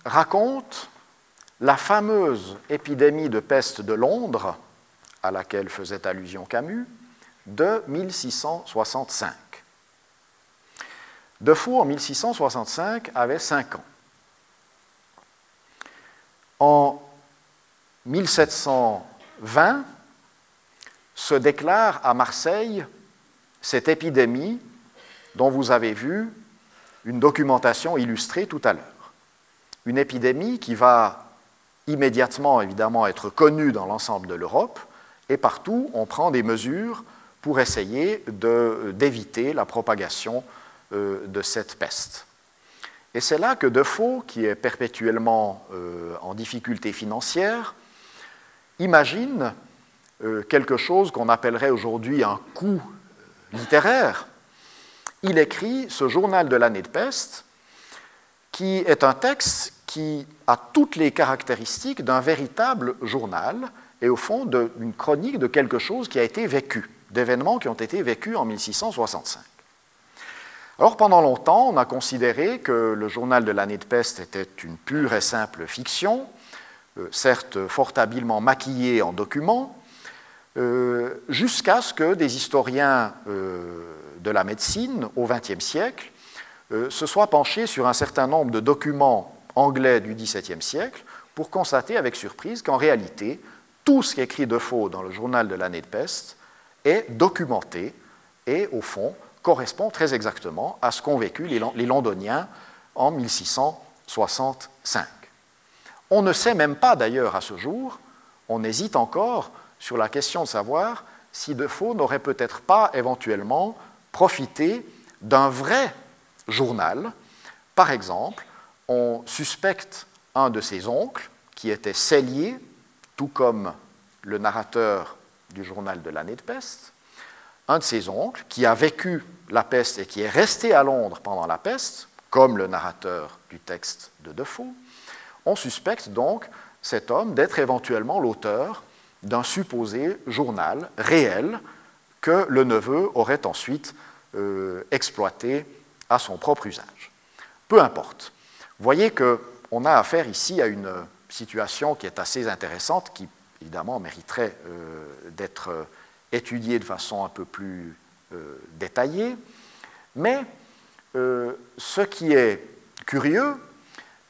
raconte la fameuse épidémie de peste de Londres, à laquelle faisait allusion Camus, de 1665. Defoe, en 1665, avait 5 ans. En 1720, se déclare à Marseille cette épidémie dont vous avez vu une documentation illustrée tout à l'heure. Une épidémie qui va immédiatement, évidemment, être connue dans l'ensemble de l'Europe, et partout, on prend des mesures pour essayer d'éviter la propagation euh, de cette peste. Et c'est là que Defoe, qui est perpétuellement euh, en difficulté financière, imagine euh, quelque chose qu'on appellerait aujourd'hui un coup littéraire. Il écrit ce journal de l'année de peste, qui est un texte qui a toutes les caractéristiques d'un véritable journal et au fond d'une chronique de quelque chose qui a été vécu, d'événements qui ont été vécus en 1665. Alors pendant longtemps, on a considéré que le journal de l'année de peste était une pure et simple fiction, euh, certes fort habilement maquillée en documents, euh, jusqu'à ce que des historiens euh, de la médecine au XXe siècle se soient penchés sur un certain nombre de documents anglais du XVIIe siècle pour constater avec surprise qu'en réalité, tout ce qu'écrit Defoe dans le journal de l'année de peste est documenté et, au fond, correspond très exactement à ce qu'ont vécu les, Londoniens en 1665. On ne sait même pas d'ailleurs à ce jour, on hésite encore sur la question de savoir si Defoe n'aurait peut-être pas éventuellement profité d'un vrai journal. Par exemple, on suspecte un de ses oncles, qui était cellier, tout comme le narrateur du journal de l'année de peste, un de ses oncles qui a vécu la peste et qui est resté à Londres pendant la peste, comme le narrateur du texte de Defoe, on suspecte donc cet homme d'être éventuellement l'auteur d'un supposé journal réel que le neveu aurait ensuite euh, exploité à son propre usage. Peu importe. Vous voyez qu'on a affaire ici à une situation qui est assez intéressante, qui évidemment mériterait euh, d'être étudié de façon un peu plus euh, détaillée. Mais euh, ce qui est curieux,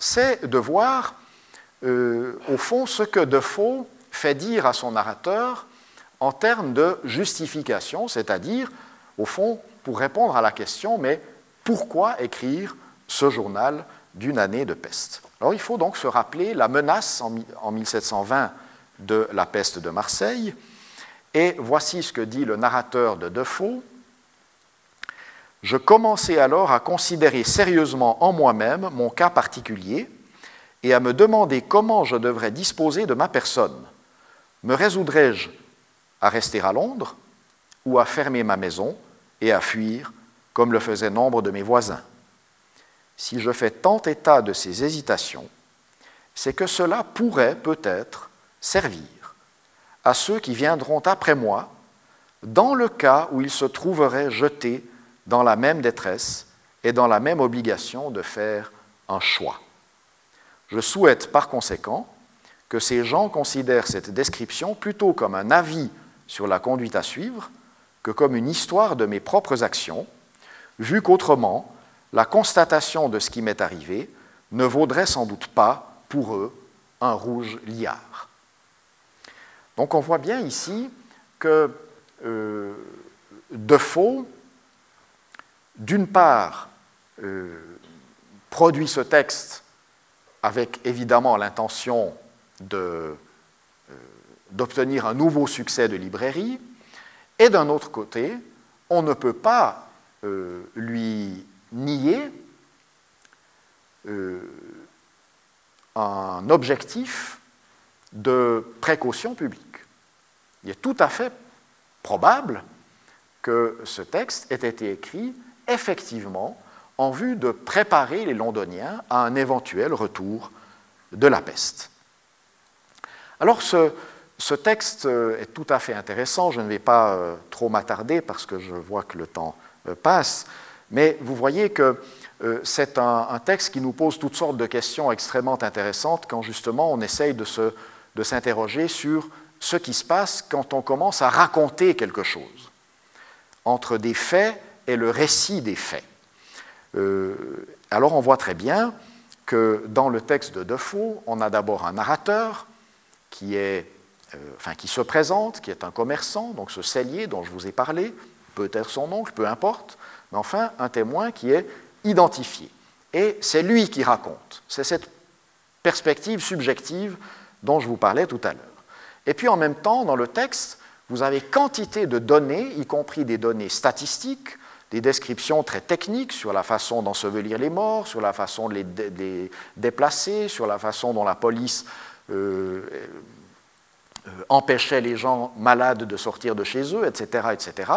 c'est de voir euh, au fond ce que Defoe fait dire à son narrateur en termes de justification, c'est-à-dire, au fond, pour répondre à la question, mais pourquoi écrire ce journal d'une année de peste Alors il faut donc se rappeler la menace en 1720 de la peste de Marseille, et voici ce que dit le narrateur de Defoe. Je commençais alors à considérer sérieusement en moi-même mon cas particulier et à me demander comment je devrais disposer de ma personne. Me résoudrais-je à rester à Londres ou à fermer ma maison et à fuir comme le faisaient nombre de mes voisins? Si je fais tant état de ces hésitations, c'est que cela pourrait peut-être servir à ceux qui viendront après moi, dans le cas où ils se trouveraient jetés dans la même détresse et dans la même obligation de faire un choix. Je souhaite par conséquent que ces gens considèrent cette description plutôt comme un avis sur la conduite à suivre que comme une histoire de mes propres actions, vu qu'autrement, la constatation de ce qui m'est arrivé ne vaudrait sans doute pas pour eux un rouge liard. Donc on voit bien ici que euh, Defoe, d'une part, euh, produit ce texte avec évidemment l'intention euh, d'obtenir un nouveau succès de librairie, et d'un autre côté, on ne peut pas euh, lui nier euh, un objectif de précaution publique. Il est tout à fait probable que ce texte ait été écrit effectivement en vue de préparer les Londoniens à un éventuel retour de la peste. Alors ce, texte est tout à fait intéressant, je ne vais pas euh, trop m'attarder parce que je vois que le temps euh, passe, mais vous voyez que euh, c'est un, texte qui nous pose toutes sortes de questions extrêmement intéressantes quand justement on essaye de, s'interroger sur ce qui se passe quand on commence à raconter quelque chose, entre des faits et le récit des faits. Euh, alors on voit très bien que dans le texte de Defoe, on a d'abord un narrateur qui, est, euh, enfin, qui se présente, qui est un commerçant, donc ce cellier dont je vous ai parlé, peut-être son oncle, peu importe, mais enfin un témoin qui est identifié. Et c'est lui qui raconte. C'est cette perspective subjective dont je vous parlais tout à l'heure. Et puis en même temps, dans le texte, vous avez quantité de données, y compris des données statistiques, des descriptions très techniques sur la façon d'ensevelir les morts, sur la façon de les, déplacer, sur la façon dont la police euh, euh, empêchait les gens malades de sortir de chez eux, etc. etc.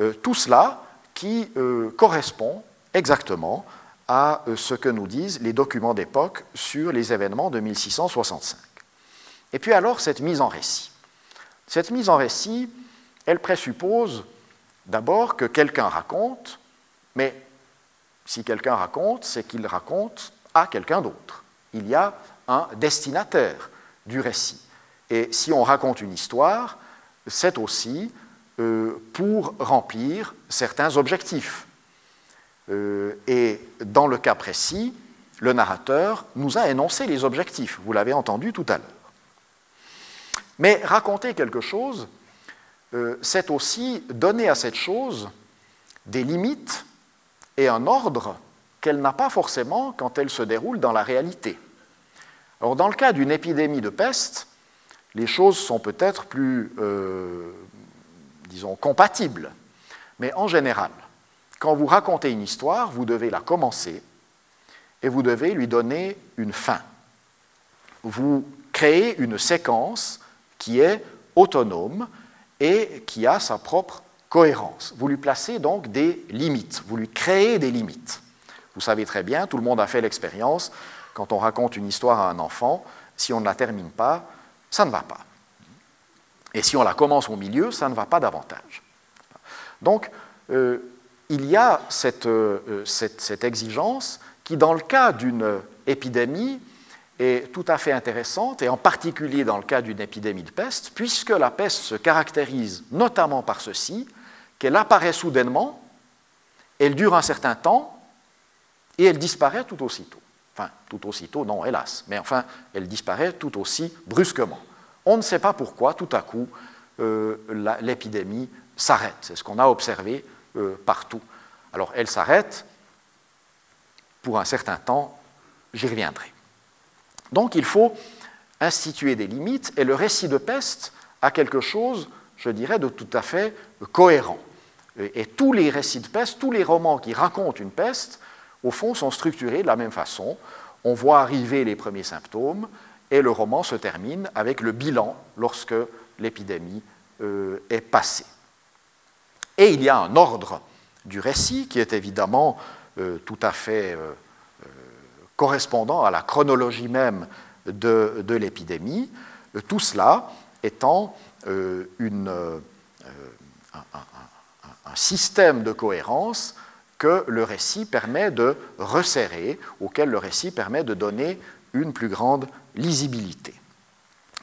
Euh, tout cela qui correspond exactement à ce que nous disent les documents d'époque sur les événements de 1665. Et puis alors cette mise en récit. Cette mise en récit, elle présuppose D'abord que quelqu'un raconte, mais si quelqu'un raconte, c'est qu'il raconte à quelqu'un d'autre. Il y a un destinataire du récit. Et si on raconte une histoire, c'est aussi euh, pour remplir certains objectifs. Euh, et dans le cas précis, le narrateur nous a énoncé les objectifs, vous l'avez entendu tout à l'heure. Mais raconter quelque chose, euh, c'est aussi donner à cette chose des limites et un ordre qu'elle n'a pas forcément quand elle se déroule dans la réalité. Alors dans le cas d'une épidémie de peste, les choses sont peut-être plus, euh, disons, compatibles. Mais en général, quand vous racontez une histoire, vous devez la commencer et vous devez lui donner une fin. Vous créez une séquence qui est autonome et qui a sa propre cohérence. Vous lui placez donc des limites, vous lui créez des limites. Vous savez très bien, tout le monde a fait l'expérience, quand on raconte une histoire à un enfant, si on ne la termine pas, ça ne va pas. Et si on la commence au milieu, ça ne va pas davantage. Donc, euh, il y a cette, euh, cette, cette, exigence qui, dans le cas d'une épidémie, est tout à fait intéressante, et en particulier dans le cas d'une épidémie de peste, puisque la peste se caractérise notamment par ceci, qu'elle apparaît soudainement, elle dure un certain temps, et elle disparaît tout aussitôt. Enfin, tout aussitôt, non, hélas, mais enfin, elle disparaît tout aussi brusquement. On ne sait pas pourquoi, tout à coup, euh, l'épidémie s'arrête. C'est ce qu'on a observé euh, partout. Alors, elle s'arrête pour un certain temps, j'y reviendrai. Donc il faut instituer des limites et le récit de peste a quelque chose, je dirais, de tout à fait cohérent. Et tous les récits de peste, tous les romans qui racontent une peste, au fond, sont structurés de la même façon. On voit arriver les premiers symptômes et le roman se termine avec le bilan lorsque l'épidémie euh, est passée. Et il y a un ordre du récit qui est évidemment euh, tout à fait euh, correspondant à la chronologie même de, l'épidémie, tout cela étant un, système de cohérence que le récit permet de resserrer, auquel le récit permet de donner une plus grande lisibilité.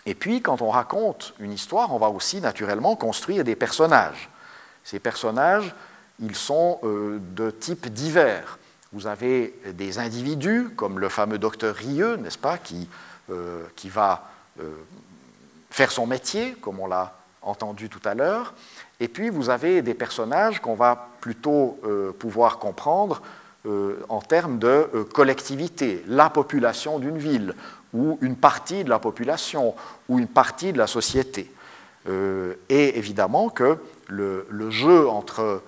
Et puis, quand on raconte une histoire, on va aussi naturellement construire des personnages. Ces personnages, ils sont de types divers. Vous avez des individus, comme le fameux docteur Rieux, n'est-ce pas, qui, euh, qui va euh, faire son métier, comme on l'a entendu tout à l'heure. Et puis vous avez des personnages qu'on va plutôt euh, pouvoir comprendre en termes de collectivité, la population d'une ville, ou une partie de la population, ou une partie de la société. et évidemment que le, jeu entre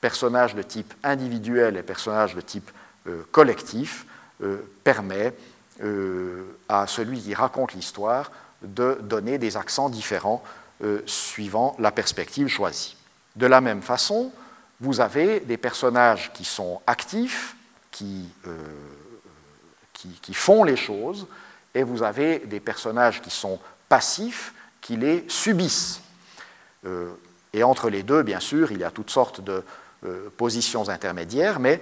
personnages de type individuel et personnages de type collectif permet à celui qui raconte l'histoire de donner des accents différents euh, suivant la perspective choisie. De la même façon, vous avez des personnages qui sont actifs, qui, euh, qui, font les choses, et vous avez des personnages qui sont passifs, qui les subissent. Euh, et entre les deux, bien sûr, il y a toutes sortes de positions intermédiaires, mais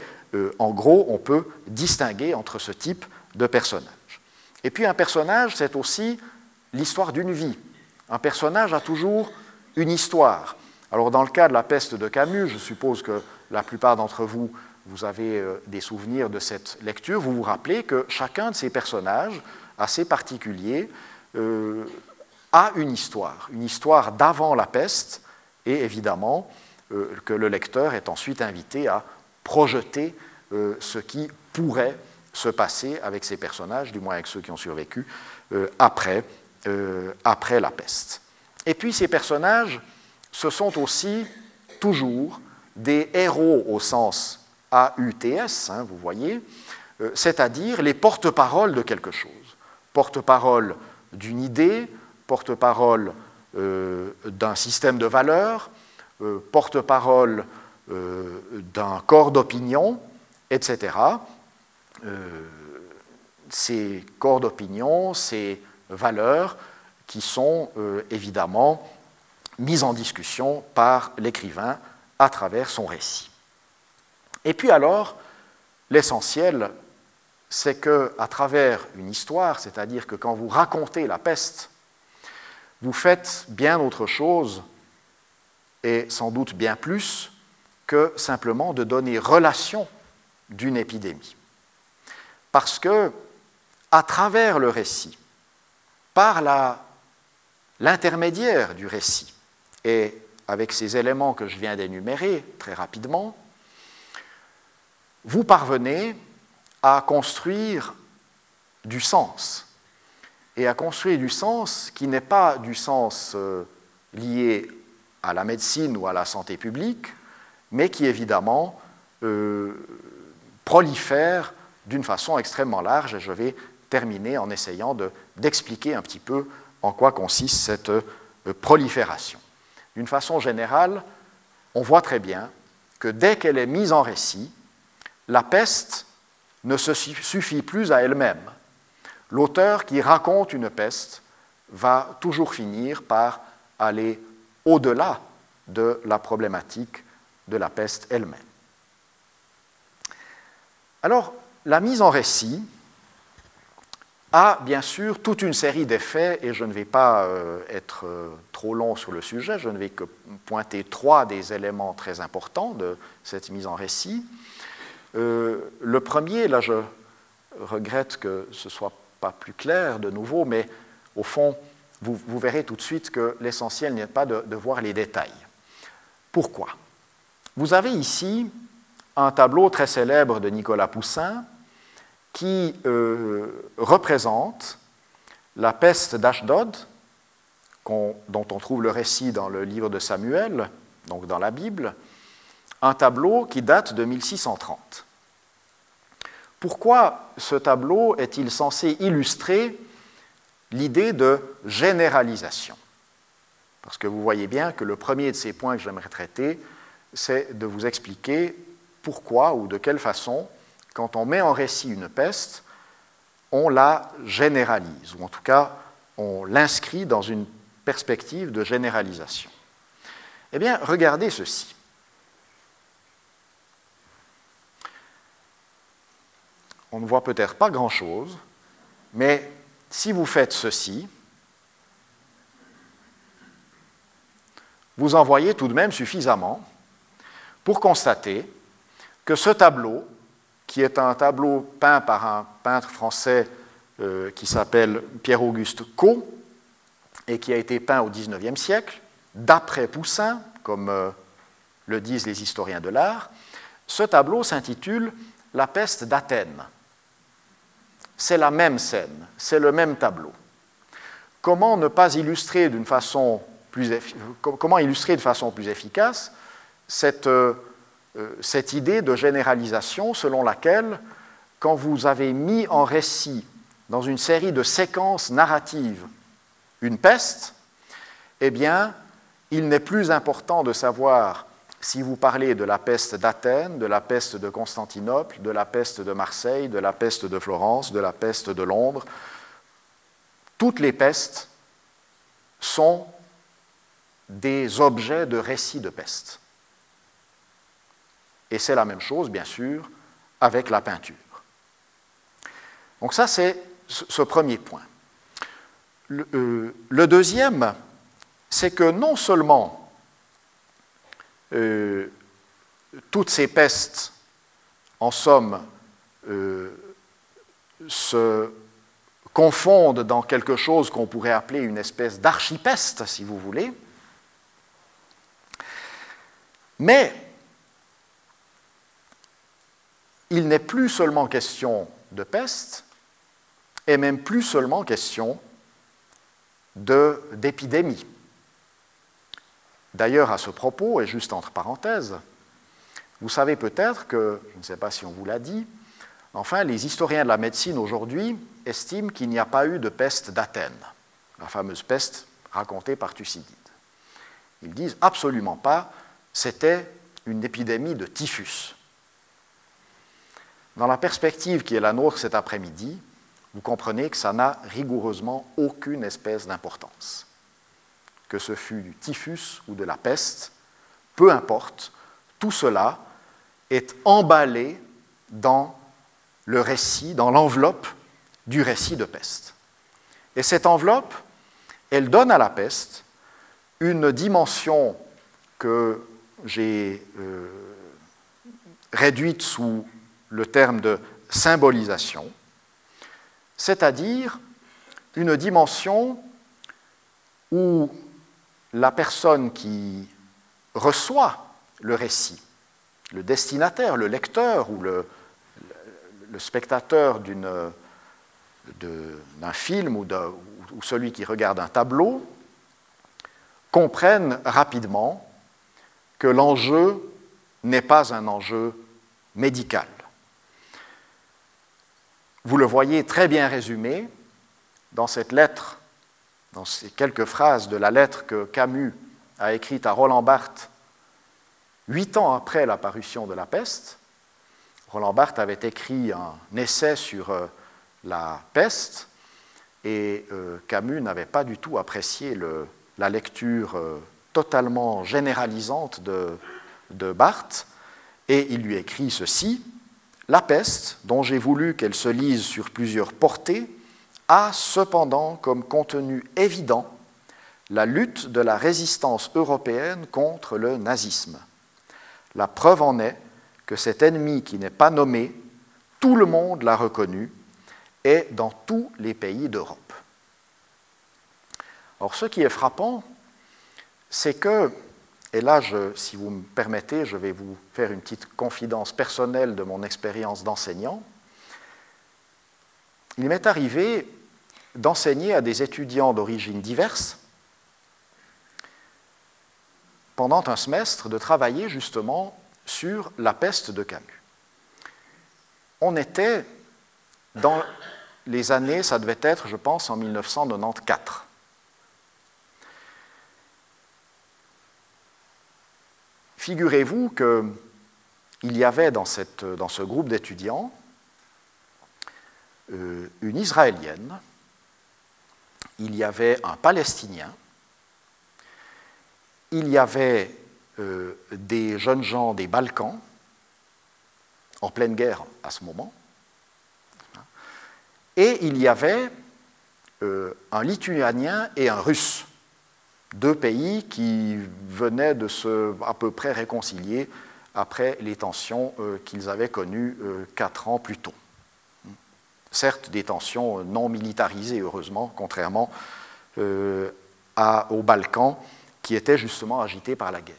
en gros, on peut distinguer entre ce type de personnages. Et puis un personnage, c'est aussi l'histoire d'une vie. Un personnage a toujours une histoire. Alors dans le cas de la peste de Camus, je suppose que la plupart d'entre vous, vous avez euh, des souvenirs de cette lecture, vous vous rappelez que chacun de ces personnages, assez particuliers, euh, a une histoire, une histoire d'avant la peste, et évidemment euh, que le lecteur est ensuite invité à projeter ce qui pourrait se passer avec ces personnages, du moins avec ceux qui ont survécu, après après la peste. Et puis ces personnages, ce sont aussi toujours des héros au sens AUTS, hein, vous voyez, euh, c'est-à-dire les porte-paroles de quelque chose. Porte-parole d'une idée, porte-parole euh, d'un système de valeurs, porte-parole d'un corps d'opinion, etc. ces corps d'opinion, ces valeurs qui sont euh, évidemment mises en discussion par l'écrivain à travers son récit. Et puis alors, l'essentiel, c'est que à travers une histoire, c'est-à-dire que quand vous racontez la peste, vous faites bien autre chose et sans doute bien plus que simplement de donner relation d'une épidémie. Parce que à travers le récit, par l'intermédiaire du récit. Et avec ces éléments que je viens d'énumérer très rapidement, vous parvenez à construire du sens. Et à construire du sens qui n'est pas du sens euh, lié à la médecine ou à la santé publique, mais qui évidemment euh, prolifère d'une façon extrêmement large, et je vais terminer en essayant d'expliquer un petit peu en quoi consiste cette euh, prolifération. D'une façon générale, on voit très bien que dès qu'elle est mise en récit, la peste ne se suffit plus à elle-même. L'auteur qui raconte une peste va toujours finir par aller au-delà de la problématique de la peste elle-même. Alors, la mise en récit a bien sûr toute une série d'effets, et je ne vais pas euh, être euh, trop long sur le sujet, je ne vais que pointer trois des éléments très importants de cette mise en récit. Euh, le premier, là je regrette que ce ne soit pas plus clair de nouveau, mais au fond, vous, verrez tout de suite que l'essentiel n'est pas de voir les détails. Pourquoi? Vous avez ici un tableau très célèbre de Nicolas Poussin, qui euh, représente la peste d'Ashdod, dont on trouve le récit dans le livre de Samuel, donc dans la Bible, un tableau qui date de 1630. Pourquoi ce tableau est-il censé illustrer l'idée de généralisation? Parce que vous voyez bien que le premier de ces points que j'aimerais traiter, c'est de vous expliquer pourquoi ou de quelle façon quand on met en récit une peste, on la généralise, ou en tout cas, on l'inscrit dans une perspective de généralisation. Eh bien, regardez ceci. On ne voit peut-être pas grand-chose, mais si vous faites ceci, vous en voyez tout de même suffisamment pour constater que ce tableau qui est un tableau peint par un peintre français euh, qui s'appelle Pierre-Auguste Caux et qui a été peint au XIXe siècle, d'après Poussin, comme euh, le disent les historiens de l'art, Ce tableau s'intitule La peste d'Athènes. C'est la même scène, c'est le même tableau. Comment ne pas illustrer d'une façon plus comment illustrer de façon plus efficace cette, euh, cette idée de généralisation selon laquelle, quand vous avez mis en récit dans une série de séquences narratives une peste, eh bien, il n'est plus important de savoir si vous parlez de la peste d'Athènes, de la peste de Constantinople, de la peste de Marseille, de la peste de Florence, de la peste de Londres, toutes les pestes sont des objets de récits de peste. Et c'est la même chose, bien sûr, avec la peinture. Donc ça, c'est ce premier point. Le, euh, deuxième, c'est que non seulement euh, toutes ces pestes, en somme, euh, se confondent dans quelque chose qu'on pourrait appeler une espèce d'archipeste, si vous voulez, mais il n'est plus seulement question de peste, et même plus seulement question d'épidémie. D'ailleurs, à ce propos, et juste entre parenthèses, vous savez peut-être que, je ne sais pas si on vous l'a dit, enfin, les historiens de la médecine aujourd'hui estiment qu'il n'y a pas eu de peste d'Athènes, la fameuse peste racontée par Thucydide. Ils disent absolument pas, c'était une épidémie de typhus. Dans la perspective qui est la nôtre cet après-midi, vous comprenez que ça n'a rigoureusement aucune espèce d'importance que ce fût du typhus ou de la peste, peu importe, tout cela est emballé dans le récit, dans l'enveloppe du récit de peste. Et cette enveloppe, elle donne à la peste une dimension que j'ai euh, réduite sous le terme de symbolisation, c'est-à-dire une dimension où la personne qui reçoit le récit, le destinataire, le lecteur ou le, spectateur d'un film ou, ou celui qui regarde un tableau, comprennent rapidement que l'enjeu n'est pas un enjeu médical. Vous le voyez très bien résumé dans cette lettre dans ces quelques phrases de la lettre que Camus a écrite à Roland Barthes huit ans après la parution de La Peste. Roland Barthes avait écrit un essai sur euh, la peste et euh, Camus n'avait pas du tout apprécié la lecture euh, totalement généralisante de, de Barthes et il lui écrit ceci La peste, dont j'ai voulu qu'elle se lise sur plusieurs portées, a cependant comme contenu évident la lutte de la résistance européenne contre le nazisme. La preuve en est que cet ennemi qui n'est pas nommé, tout le monde l'a reconnu, est dans tous les pays d'Europe. Or, ce qui est frappant, c'est que, et là, si vous me permettez, je vais vous faire une petite confidence personnelle de mon expérience d'enseignant, il m'est arrivé d'enseigner à des étudiants d'origine diverse pendant un semestre de travailler justement sur la peste de Camus. On était dans les années, ça devait être, je pense, en 1994. Figurez-vous qu'il y avait dans, ce groupe d'étudiants euh, une Israélienne, il y avait un Palestinien, il y avait euh, des jeunes gens des Balkans, en pleine guerre à ce moment, et il y avait euh, un Lituanien et un Russe, deux pays qui venaient de se à peu près réconcilier après les tensions qu'ils avaient connues quatre ans plus tôt certes des tensions non militarisées, heureusement, contrairement euh, aux Balkans, qui étaient justement agités par la guerre.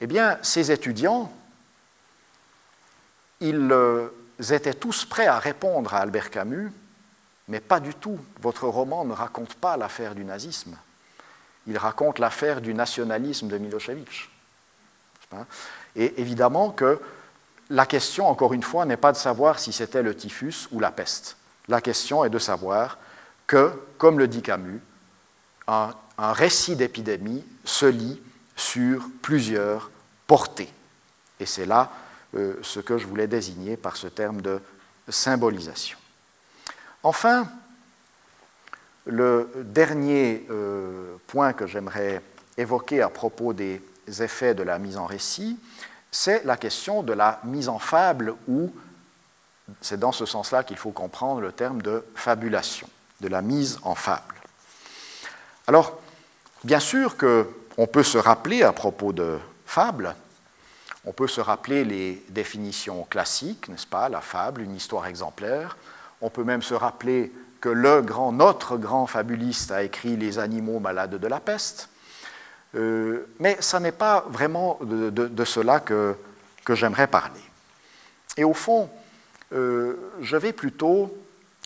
Eh bien, ces étudiants ils euh, étaient tous prêts à répondre à Albert Camus, mais pas du tout. Votre roman ne raconte pas l'affaire du nazisme. Il raconte l'affaire du nationalisme de Milosevic. Et évidemment que la question, encore une fois, n'est pas de savoir si c'était le typhus ou la peste. La question est de savoir que, comme le dit Camus, un, récit d'épidémie se lit sur plusieurs portées. Et c'est là euh, ce que je voulais désigner par ce terme de symbolisation. Enfin, le dernier euh, point que j'aimerais évoquer à propos des effets de la mise en récit, c'est la question de la mise en fable ou c'est dans ce sens-là qu'il faut comprendre le terme de fabulation, de la mise en fable. Alors, bien sûr qu'on peut se rappeler à propos de fable, on peut se rappeler les définitions classiques, n'est-ce pas, la fable, une histoire exemplaire, on peut même se rappeler que le grand, notre grand fabuliste a écrit Les animaux malades de la peste, euh, mais ça n'est pas vraiment de, cela que, j'aimerais parler. Et au fond, euh, je vais plutôt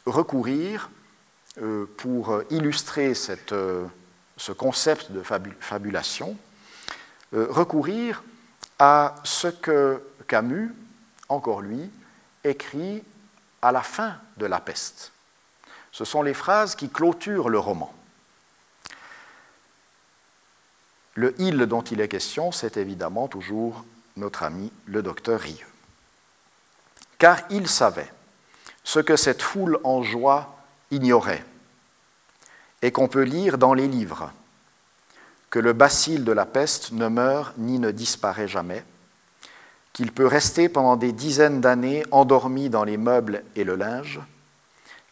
recourir, euh, pour illustrer ce concept de fabulation, recourir à ce que Camus, encore lui, écrit à la fin de La peste. Ce sont les phrases qui clôturent le roman. Le il dont il est question, c'est évidemment toujours notre ami le docteur Rieux. Car il savait ce que cette foule en joie ignorait, et qu'on peut lire dans les livres, que le bacille de la peste ne meurt ni ne disparaît jamais, qu'il peut rester pendant des dizaines d'années endormi dans les meubles et le linge,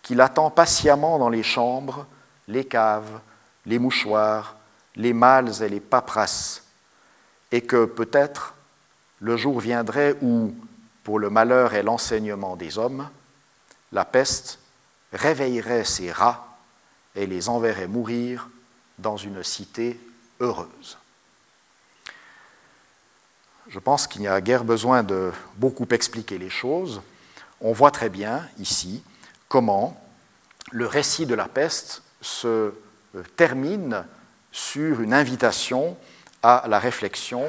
qu'il attend patiemment dans les chambres, les caves, les mouchoirs, les mâles et les paperasses, et que peut-être le jour viendrait où, pour le malheur et l'enseignement des hommes, la peste réveillerait ces rats et les enverrait mourir dans une cité heureuse. Je pense qu'il n'y a guère besoin de beaucoup expliquer les choses. On voit très bien ici comment le récit de la peste se euh, termine sur une invitation à la réflexion,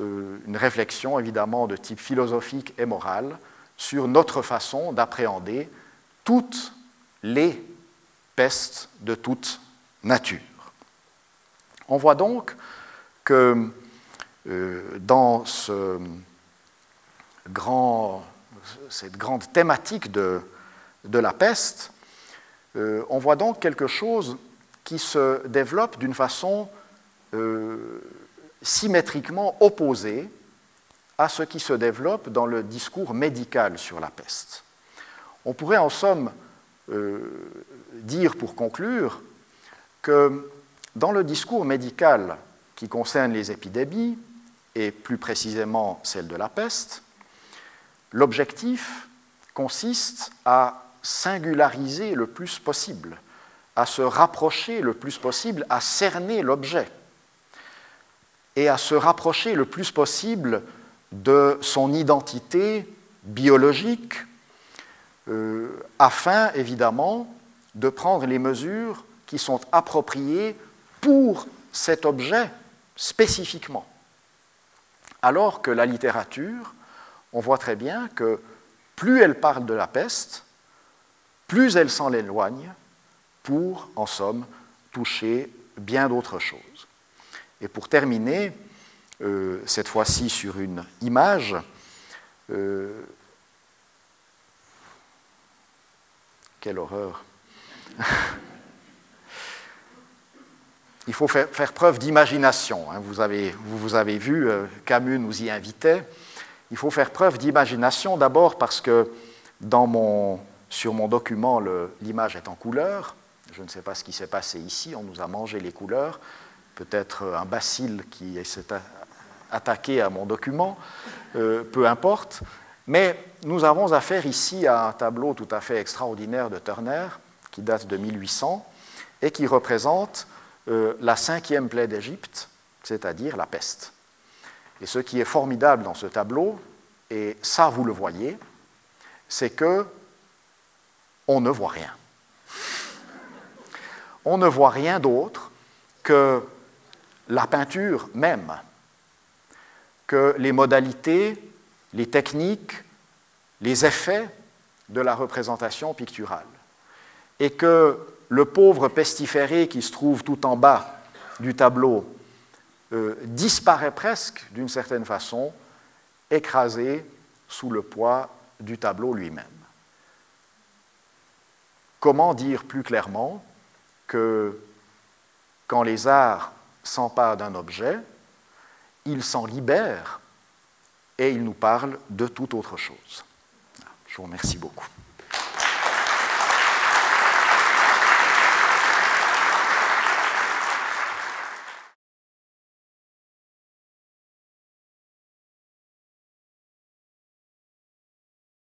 euh, une réflexion évidemment de type philosophique et moral sur notre façon d'appréhender toutes les pestes de toute nature. On voit donc que euh, dans cette grande thématique de, de la peste, euh, on voit donc quelque chose qui se développe d'une façon euh, symétriquement opposée à ce qui se développe dans le discours médical sur la peste. On pourrait en somme euh, dire pour conclure que dans le discours médical qui concerne les épidémies, et plus précisément celle de la peste, l'objectif consiste à singulariser le plus possible à se rapprocher le plus possible, à cerner l'objet et à se rapprocher le plus possible de son identité biologique, euh, afin évidemment de prendre les mesures qui sont appropriées pour cet objet spécifiquement. Alors que la littérature, on voit très bien que plus elle parle de la peste, plus elle s'en éloigne pour, en somme, toucher bien d'autres choses. Et pour terminer, euh, cette fois-ci sur une image, euh, quelle horreur. <laughs> Il faut faire, preuve d'imagination. Hein. Vous, avez, vu, euh, Camus nous y invitait. Il faut faire preuve d'imagination d'abord parce que dans mon, sur mon document, l'image est en couleur. Je ne sais pas ce qui s'est passé ici, on nous a mangé les couleurs, peut-être un bacille qui s'est attaqué à mon document, euh, peu importe. Mais nous avons affaire ici à un tableau tout à fait extraordinaire de Turner, qui date de 1800, et qui représente euh, la cinquième plaie d'Égypte, c'est-à-dire la peste. Et ce qui est formidable dans ce tableau, et ça vous le voyez, c'est que on ne voit rien. On ne voit rien d'autre que la peinture même, que les modalités, les techniques, les effets de la représentation picturale. Et que le pauvre pestiféré qui se trouve tout en bas du tableau euh, disparaît presque d'une certaine façon, écrasé sous le poids du tableau lui-même. Comment dire plus clairement que quand les arts s'emparent d'un objet, ils s'en libèrent et ils nous parlent de toute autre chose. Je vous remercie beaucoup.